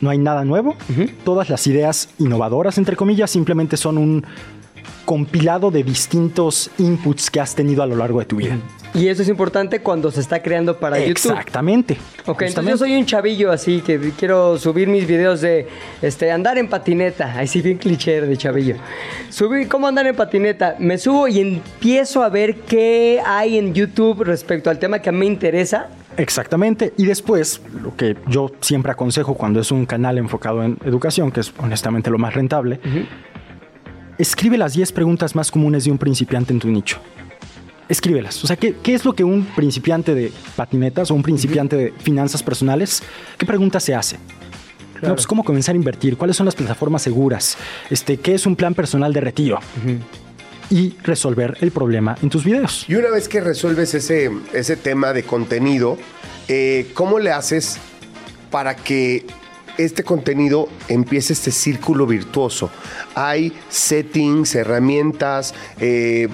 no hay nada nuevo, todas las ideas innovadoras, entre comillas, simplemente son un compilado de distintos inputs que has tenido a lo largo de tu vida. y eso es importante cuando se está creando para YouTube. Exactamente. Ok, entonces yo soy un chavillo así que quiero subir mis videos de este andar en patineta, ahí sí bien cliché de chavillo. Subir cómo andar en patineta, me subo y empiezo a ver qué hay en YouTube respecto al tema que a mí me interesa. Exactamente. Y después, lo que yo siempre aconsejo cuando es un canal enfocado en educación, que es honestamente lo más rentable, escribe las 10 preguntas más comunes de un principiante en tu nicho. Escríbelas. O sea, ¿qué, qué es lo que un principiante de patinetas o un principiante de finanzas personales, qué preguntas se hace? No, pues, ¿Cómo comenzar a invertir? ¿Cuáles son las plataformas seguras? Este, ¿Qué es un plan personal de retiro? Y resolver el problema en tus videos. Y una vez que resuelves ese, ese tema de contenido, eh, ¿cómo le haces para que este contenido empiece este círculo virtuoso? Hay settings, herramientas, eh,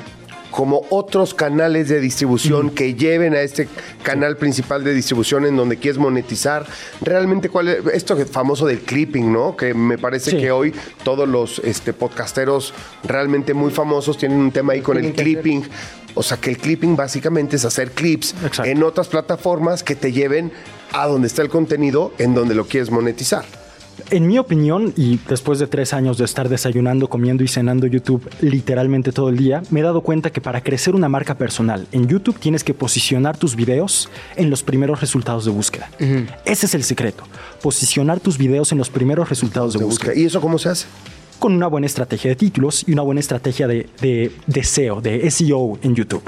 como otros canales de distribución que lleven a este canal principal de distribución en donde quieres monetizar. Realmente, ¿cuál es esto que- famoso del clipping, ¿no? Que me parece Sí. que hoy todos los este, podcasteros realmente muy famosos tienen un tema ahí con el clipping. O sea, que el clipping básicamente es hacer clips Exacto. en otras plataformas que te lleven a donde está el contenido en donde lo quieres monetizar. En mi opinión, y después de tres años de estar desayunando, comiendo y cenando YouTube literalmente todo el día, me he dado cuenta que para crecer una marca personal en YouTube tienes que posicionar tus videos en los primeros resultados de búsqueda. Ese es el secreto. Posicionar tus videos en los primeros resultados de, búsqueda. ¿Y eso cómo se hace? Con una buena estrategia de títulos y una buena estrategia de, de, de SEO, de SEO en YouTube.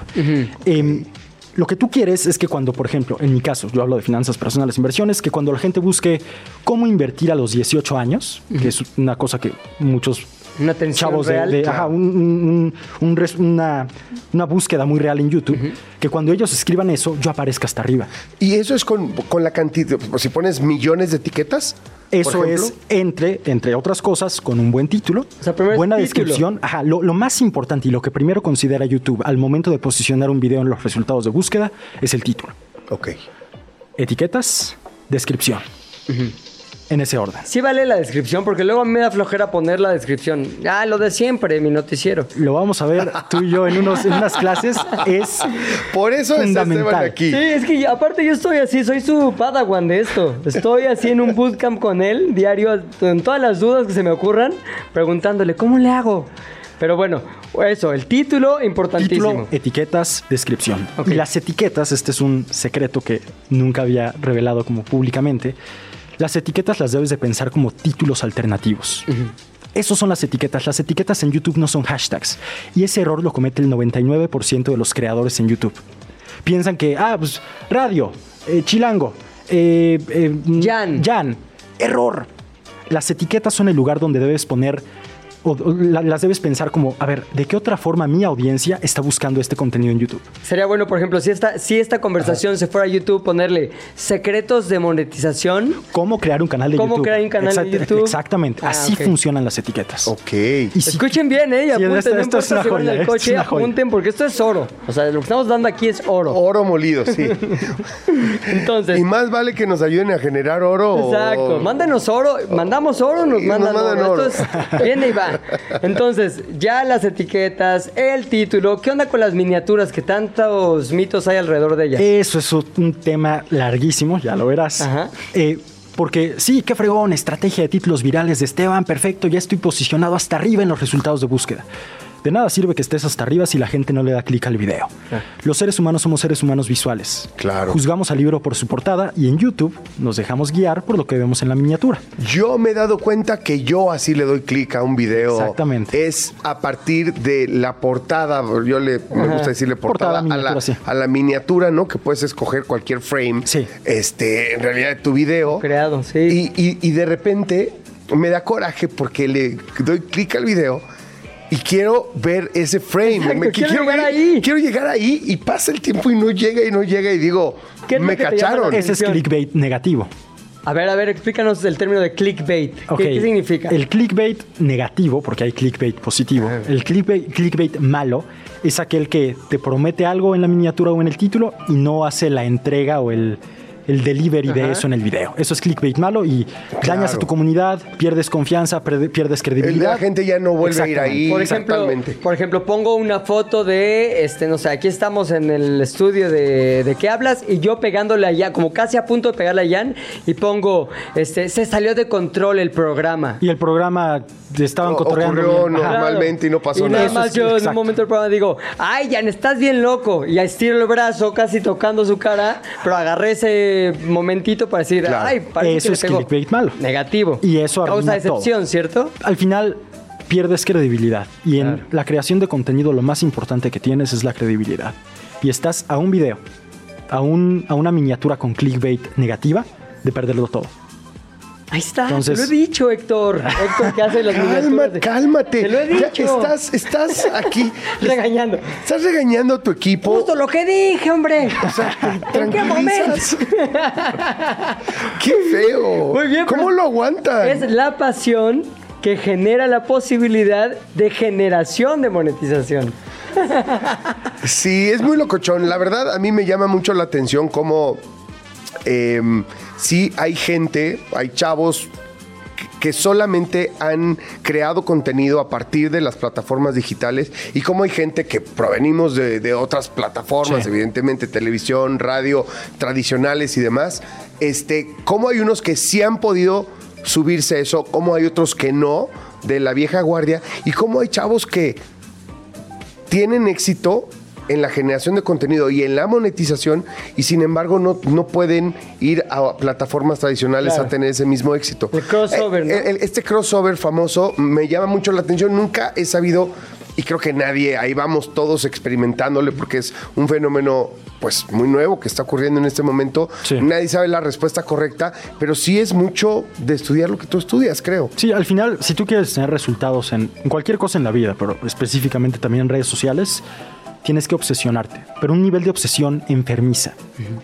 Lo que tú quieres es que cuando, por ejemplo, en mi caso, yo hablo de finanzas personales, inversiones, que cuando la gente busque cómo invertir a los 18 años, que es una cosa que muchos Una chavos de, real. de- ajá, un- un- un- un res- una, una búsqueda muy real en YouTube, que cuando ellos escriban eso, yo aparezca hasta arriba. Y eso es con, con la cantidad, si pones millones de etiquetas. Eso es, entre, entre otras cosas, con un buen título, O sea, buena título. descripción. Ajá, lo, lo más importante y lo que primero considera YouTube al momento de posicionar un video en los resultados de búsqueda es el título. Ok. Etiquetas, descripción. En ese orden. Sí vale la descripción, porque luego a mí me da flojera poner la descripción. Ah, lo de siempre, mi noticiero. Lo vamos a ver tú y yo en, unos, en unas clases. Es Por eso Fundamental. aquí. Sí, es que aparte yo estoy así, soy su padawan de esto. Estoy así en un bootcamp con él, diario, en todas las dudas que se me ocurran, preguntándole, ¿cómo le hago? Pero bueno, eso, el título, importantísimo. Título, etiquetas, descripción. Las etiquetas, este es un secreto que nunca había revelado como públicamente. Las etiquetas las debes de pensar como títulos alternativos. Esos son las etiquetas. Las etiquetas en YouTube no son hashtags. Y ese error lo comete el 99% de los creadores en YouTube. Piensan que, ah, pues, radio, eh, chilango, eh, eh, Jan. Jan. Error. Las etiquetas son el lugar donde debes poner o, o la- las debes pensar como, a ver, ¿de qué otra forma mi audiencia está buscando este contenido en YouTube? Sería bueno, por ejemplo, si esta, si esta conversación se fuera a YouTube, ponerle secretos de monetización. ¿Cómo crear un canal de ¿Cómo YouTube? crear un canal de YouTube? Exactamente, Ah, así funcionan las etiquetas. Ok. Y si- Escuchen bien, ¿eh? Y apunten, esto- esto es una en el coche, una joya. apunten, porque esto es oro. O sea, lo que estamos dando aquí es oro. Oro molido, sí. Entonces, y más vale que nos ayuden a generar oro. o- Exacto. Mándenos oro. Mandamos oro, nos nos mandan, mandan oro. oro. Esto es viene y va. Entonces, ya las etiquetas, el título. ¿Qué onda con las miniaturas? Que tantos mitos hay alrededor de ellas. Eso es un tema larguísimo, ya lo verás. Ajá. Eh, porque sí, qué fregón, estrategia de títulos virales de Esteban, perfecto, ya estoy posicionado hasta arriba en los resultados de búsqueda. De nada sirve que estés hasta arriba si la gente no le da clic al video. Los seres humanos somos seres humanos visuales. Claro. Juzgamos al libro por su portada y en YouTube nos dejamos guiar por lo que vemos en la miniatura. Yo me he dado cuenta que yo así le doy clic a un video. Exactamente. Es a partir de la portada, yo le me gusta decirle portada, Portada, a, la, miniatura, sí. a la miniatura, ¿no? Que puedes escoger cualquier frame. Sí. Este, en realidad de tu video. Creado, sí. Y, y- y de repente me da coraje porque le doy clic al video y quiero ver ese frame. Exacto, Me- quiero llegar ver- ahí. Quiero llegar ahí y pasa el tiempo y no llega y no llega y digo, ¿Qué es lo me cacharon. Ese es clickbait negativo. A ver, a ver, explícanos el término de clickbait. ¿Qué, significa? El clickbait negativo, porque hay clickbait positivo. El clickbait, clickbait malo es aquel que te promete algo en la miniatura o en el título y no hace la entrega o el, el delivery de Ajá. eso en el video. Eso es clickbait malo y dañas Claro. a tu comunidad, pierdes confianza, pierdes credibilidad. la gente ya no vuelve a ir ahí. Por ejemplo, por ejemplo, pongo una foto de, este, no sé, aquí estamos en el estudio de, de qué hablas y yo pegándole allá, como casi a punto de pegarle a Jan y pongo, este, se salió de control el programa. Y el programa estaban O- cotorreando. ocurrió bien. Ajá. normalmente y no pasó y nada. nada más yo en un exacto. momento del programa digo, ay, Jan, estás bien loco. Y estiro el brazo casi tocando su cara, pero agarré ese momentito para decir, Claro. ay, parece Eso que le es pegó". clickbait malo. Negativo. Y eso Causa arruina todo. decepción, ¿cierto? al final pierdes credibilidad. Y en Claro. la creación de contenido lo más importante que tienes es la credibilidad. Y estás a un video, a, un, a una miniatura con clickbait negativa de perderlo todo. Ahí está, Entonces- te lo he dicho, Héctor. Héctor, que hace las Calma, cálmate. Te lo he Ya dicho. estás, estás aquí. regañando. Estás regañando a tu equipo. Justo lo que dije, hombre. O sea, ¿En qué momento? Qué feo. Muy bien, ¿Cómo pero- lo aguantan? Es la pasión que genera la posibilidad de generación de monetización. Sí, es muy locochón. La verdad, a mí me llama mucho la atención cómo em, sí hay gente, hay chavos que- solamente han creado contenido a partir de las plataformas digitales y cómo hay gente que provenimos de, de otras plataformas, Sí. evidentemente televisión, radio, tradicionales y demás, este, cómo hay unos que sí han podido subirse a eso, cómo hay otros que no, de la vieja guardia, y cómo hay chavos que tienen éxito en la generación de contenido y en la monetización y sin embargo no, no pueden ir a plataformas tradicionales Claro. a tener ese mismo éxito. El crossover, ¿no? Eh, el- este crossover famoso me llama mucho la atención. Nunca he sabido y creo que nadie, ahí vamos todos experimentándole porque es un fenómeno pues muy nuevo que está ocurriendo en este momento. Sí. Nadie sabe la respuesta correcta, pero sí es mucho de estudiar lo que tú estudias, creo. Sí, al final, si tú quieres tener resultados en cualquier cosa en la vida, pero específicamente también en redes sociales, tienes que obsesionarte, pero un nivel de obsesión enfermiza.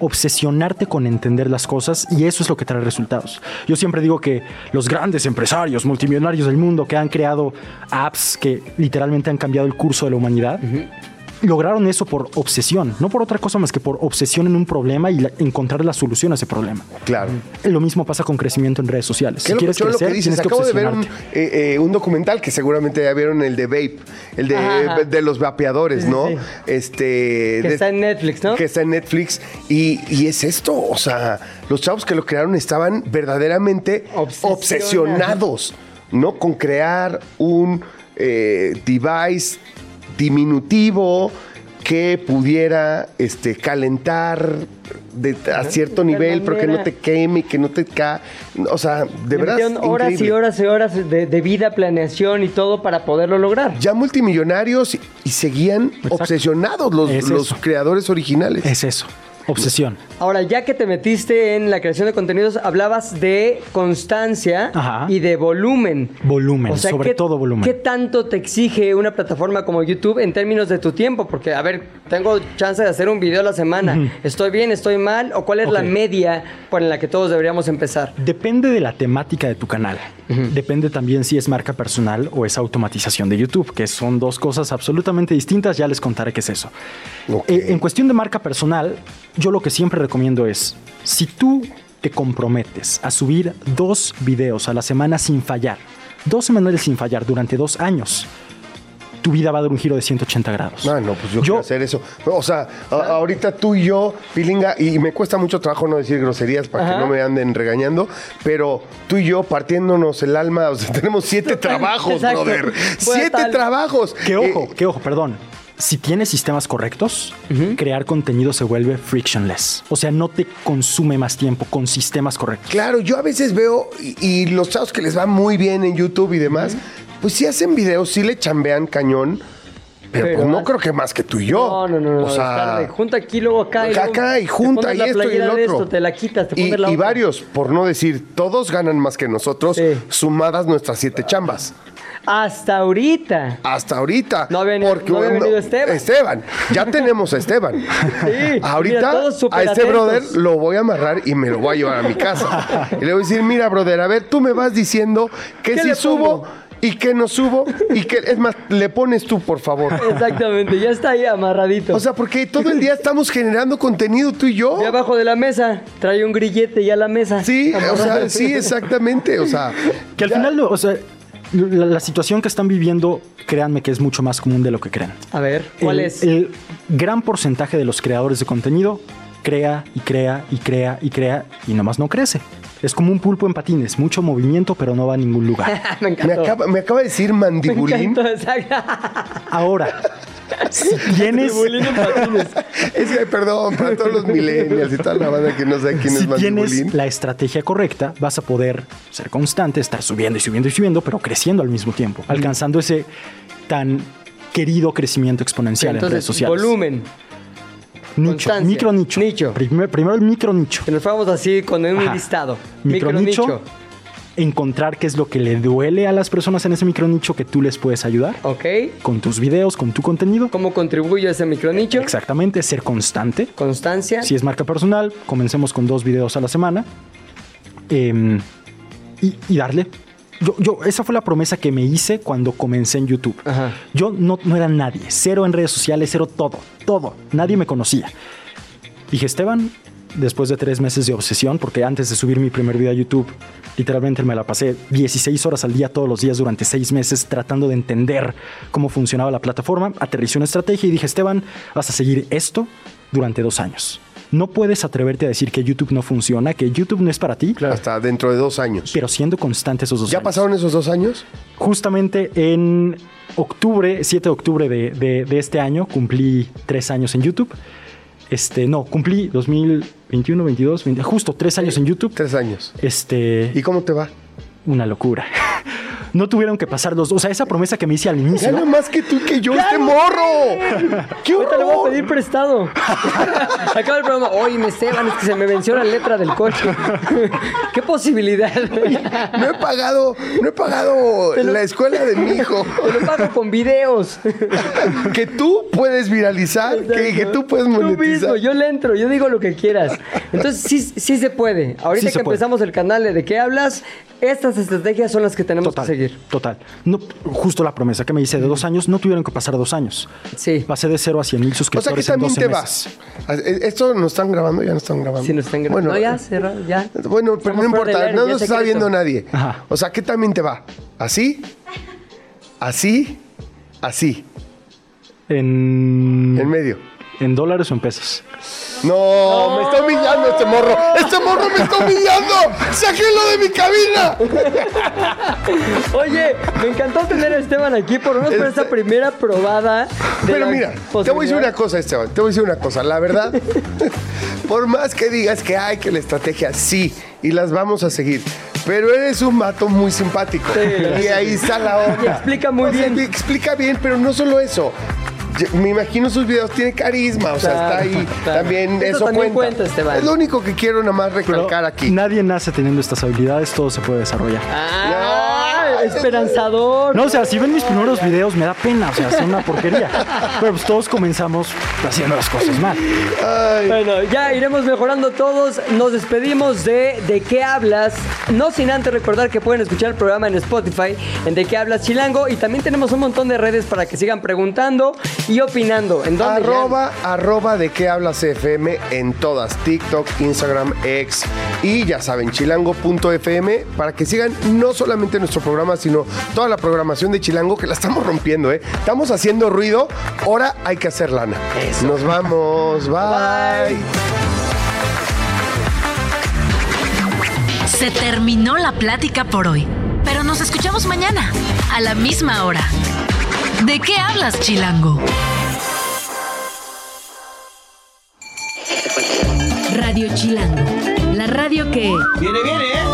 Obsesionarte con entender las cosas y eso es lo que trae resultados. Yo siempre digo que los grandes empresarios, multimillonarios del mundo que han creado apps que literalmente han cambiado el curso de la humanidad, lograron eso por obsesión, no por otra cosa más que por obsesión en un problema y la- encontrar la solución a ese problema. Claro. Lo mismo pasa con crecimiento en redes sociales. Qué Si quieres locochón lo crecer, que dices. tienes que Acabo de ver un, eh, eh, un documental que seguramente ya vieron, el de Vape, el de, los vapeadores, ¿no? sí. Este. Que de- está en Netflix, ¿no? Que está en Netflix. Y, y es esto, o sea, los chavos que lo crearon estaban verdaderamente Obsesionados. obsesionados, ¿no? Con crear un eh, device diminutivo que pudiera este, calentar de- a cierto de nivel, pero que no te queme, que no te ca... O sea, de Le verdad. horas y horas y horas de, de vida, planeación y todo para poderlo lograr. Ya multimillonarios y, y seguían obsesionados los, Es los creadores originales. Es eso, obsesión. Ahora, ya que te metiste en la creación de contenidos, hablabas de constancia Ajá. y de volumen. Volumen, sobre ¿qué- todo volumen. ¿Qué tanto te exige una plataforma como YouTube en términos de tu tiempo? Porque, a ver, tengo chance de hacer un video a la semana. ¿Estoy bien? ¿Estoy mal? ¿O cuál es la media por la que todos deberíamos empezar? Depende de la temática de tu canal. Depende también si es marca personal o es automatización de YouTube, que son dos cosas absolutamente distintas. Ya les contaré qué es eso. Eh, en cuestión de marca personal, yo lo que siempre recomiendo es, si tú te comprometes a subir dos videos a la semana sin fallar, dos semanales sin fallar durante dos años, tu vida va a dar un giro de 180 grados. Ah, no, pues yo, quiero hacer eso. O sea, a- ahorita tú y yo, Pilinga, y me cuesta mucho trabajo no decir groserías para Ajá. que no me anden regañando, pero tú y yo partiéndonos el alma, o sea, tenemos siete trabajos, Exacto. brother. Fue Siete tal. trabajos. Que ojo, Eh, que ojo, perdón. Si tienes sistemas correctos, crear contenido se vuelve frictionless. O sea, no te consume más tiempo con sistemas correctos. Claro, yo a veces veo, y, y los chavos que les va muy bien en YouTube y demás, pues sí hacen videos, sí le chambean cañón, pero, Pero pues no creo que más que tú y yo. No, no, no. O sea, junta aquí, luego acá. acá, luego acá y junta y esto y el de otro. esto, te la quitas, te y, la y varios, por no decir, todos ganan más que nosotros, Sí. sumadas nuestras siete chambas. Hasta ahorita. Hasta ahorita. No había ni- no había venido Esteban. Esteban. Ya tenemos a Esteban. Sí, Ahorita mira, a este atentos. brother lo voy a amarrar y me lo voy a llevar a mi casa. Y le voy a decir, mira, brother, a ver, tú me vas diciendo que ¿Qué si subo pongo? Y que no subo y que, es más, le pones tú, por favor. Exactamente, ya está ahí amarradito. O sea, porque todo el día estamos generando contenido tú y yo. de abajo de la mesa, trae un grillete ya a la mesa. Sí, o sea, sí, exactamente. O sea, Que al ya- final, o sea, la, la situación que están viviendo, créanme que es mucho más común de lo que creen. A ver, ¿cuál el, es? El gran porcentaje de los creadores de contenido crea y crea y crea y crea y nomás no crece. Es como un pulpo en patines, mucho movimiento pero no va a ningún lugar. me acaba, me acaba de decir Me mandibulín. Ahora, si tienes, Tribulín en patines. Es que, perdón, para todos los millennials y toda la banda que no sabe quién si es mandibulín. tienes la estrategia correcta, vas a poder ser constante, estar subiendo y subiendo y subiendo, pero creciendo al mismo tiempo, alcanzando ese tan querido crecimiento exponencial en redes sociales. volumen. Nicho, constancia, micro nicho. nicho. Primer- primero el micro nicho. Que nos fuéramos así con un Ajá. listado. Micro Micro nicho. nicho. Encontrar qué es lo que le duele a las personas en ese micro nicho que tú les puedes ayudar. Ok. Con tus videos, con tu contenido. ¿Cómo contribuye a ese micro nicho? Exactamente, ser constante. Constancia. Si es marca personal, comencemos con dos videos a la semana. Em, y, y darle. Yo, yo- esa fue la promesa que me hice cuando comencé en YouTube. Ajá. Yo no, no era nadie, cero en redes sociales, cero todo, todo. Nadie me conocía. Dije, Esteban, después de tres meses de obsesión, porque antes de subir mi primer video a YouTube, literalmente me la pasé 16 horas al día todos los días durante seis meses tratando de entender cómo funcionaba la plataforma, aterricé una estrategia y dije, Esteban, vas a seguir esto durante dos años. No puedes atreverte a decir que YouTube no funciona, que YouTube no es para ti, Hasta dentro de dos años. pero siendo constante esos dos ¿Ya años. pasaron esos dos años? Justamente en octubre, 7 de octubre de, de- de este año, cumplí tres años en YouTube. Este, no, cumplí 2021, 22, 20, justo tres años en YouTube. Tres años. Este, ¿Y cómo te va? una locura. No tuvieron que pasar los, o sea, esa promesa que me hice al inicio. Gana más que tú y que yo, este morro. ¡Qué Ahorita le voy a pedir prestado. Acaba el programa. Oye, me Esteban, es que se me venció la letra del coche. ¿Qué posibilidad? No he pagado, no he pagado lo- la escuela de mi hijo. Te lo pago con videos. Que tú puedes viralizar, que, que tú puedes Tú monetizar. mismo, yo le entro, yo digo lo que quieras. Entonces, sí, sí se puede. Ahorita Sí que puede. empezamos el canal de ¿De qué hablas? Estas estrategias son las que tenemos Total, que seguir. Total. No, justo la promesa que me hice de dos años, no tuvieron que pasar dos años. Sí. Pasé de 0 a 100 mil O sea que suscriptores en también 12 te meses. vas. Eh, ¿Esto nos están grabando? ¿Ya no están grabando? Si nos están grabando. Bueno, no, ya, cerra, ya. Bueno, pero Estamos no importa, no nos es está viendo nadie. Ajá. O sea, ¿qué también te va? ¿Así? ¿Así? ¿Así? En, En medio. En dólares o en pesos. No, me está humillando este morro. Este morro me está humillando. ¡Sáquenlo de mi cabina! Oye, me encantó tener a Esteban aquí por lo menos por esta primera probada. de Pero mira, te voy a decir una cosa, Esteban. Te voy a decir una cosa. La verdad, por más que digas que hay que la estrategia, sí, y las vamos a seguir. Pero eres un mato muy simpático. Sí. y ahí está la otra. Y explica muy O sea, bien. Explica bien, pero no solo eso. Me imagino sus videos, tiene carisma, o sea, Claro, está ahí. claro. También Eso eso también cuenta. cuenta, Esteban. Es lo único que quiero nada más Pero recalcar aquí. nadie nace teniendo estas habilidades, todo se puede desarrollar. Ah, esperanzador. No, o sea, si ven mis primeros videos me da pena, o sea, son una porquería. Pero pues todos comenzamos haciendo las cosas mal. Bueno, ya iremos mejorando todos. Nos despedimos de ¿De qué hablas? No sin antes recordar que pueden escuchar el programa en Spotify, en ¿De qué hablas Chilango? Y también tenemos un montón de redes para que sigan preguntando y opinando. ¿En dónde? Arroba, arroba de qué hablas FM en todas, TikTok, Instagram, X y ya saben, chilango.fm para que sigan no solamente nuestro programa, sino toda la programación de Chilango que la estamos rompiendo, ¿eh? Estamos haciendo ruido, ahora hay que hacer lana. Nos vamos, bye. Se terminó la plática por hoy, pero nos escuchamos mañana, a la misma hora. ¿De qué hablas, Chilango? Radio Chilango, la radio que... Viene, viene, ¿eh?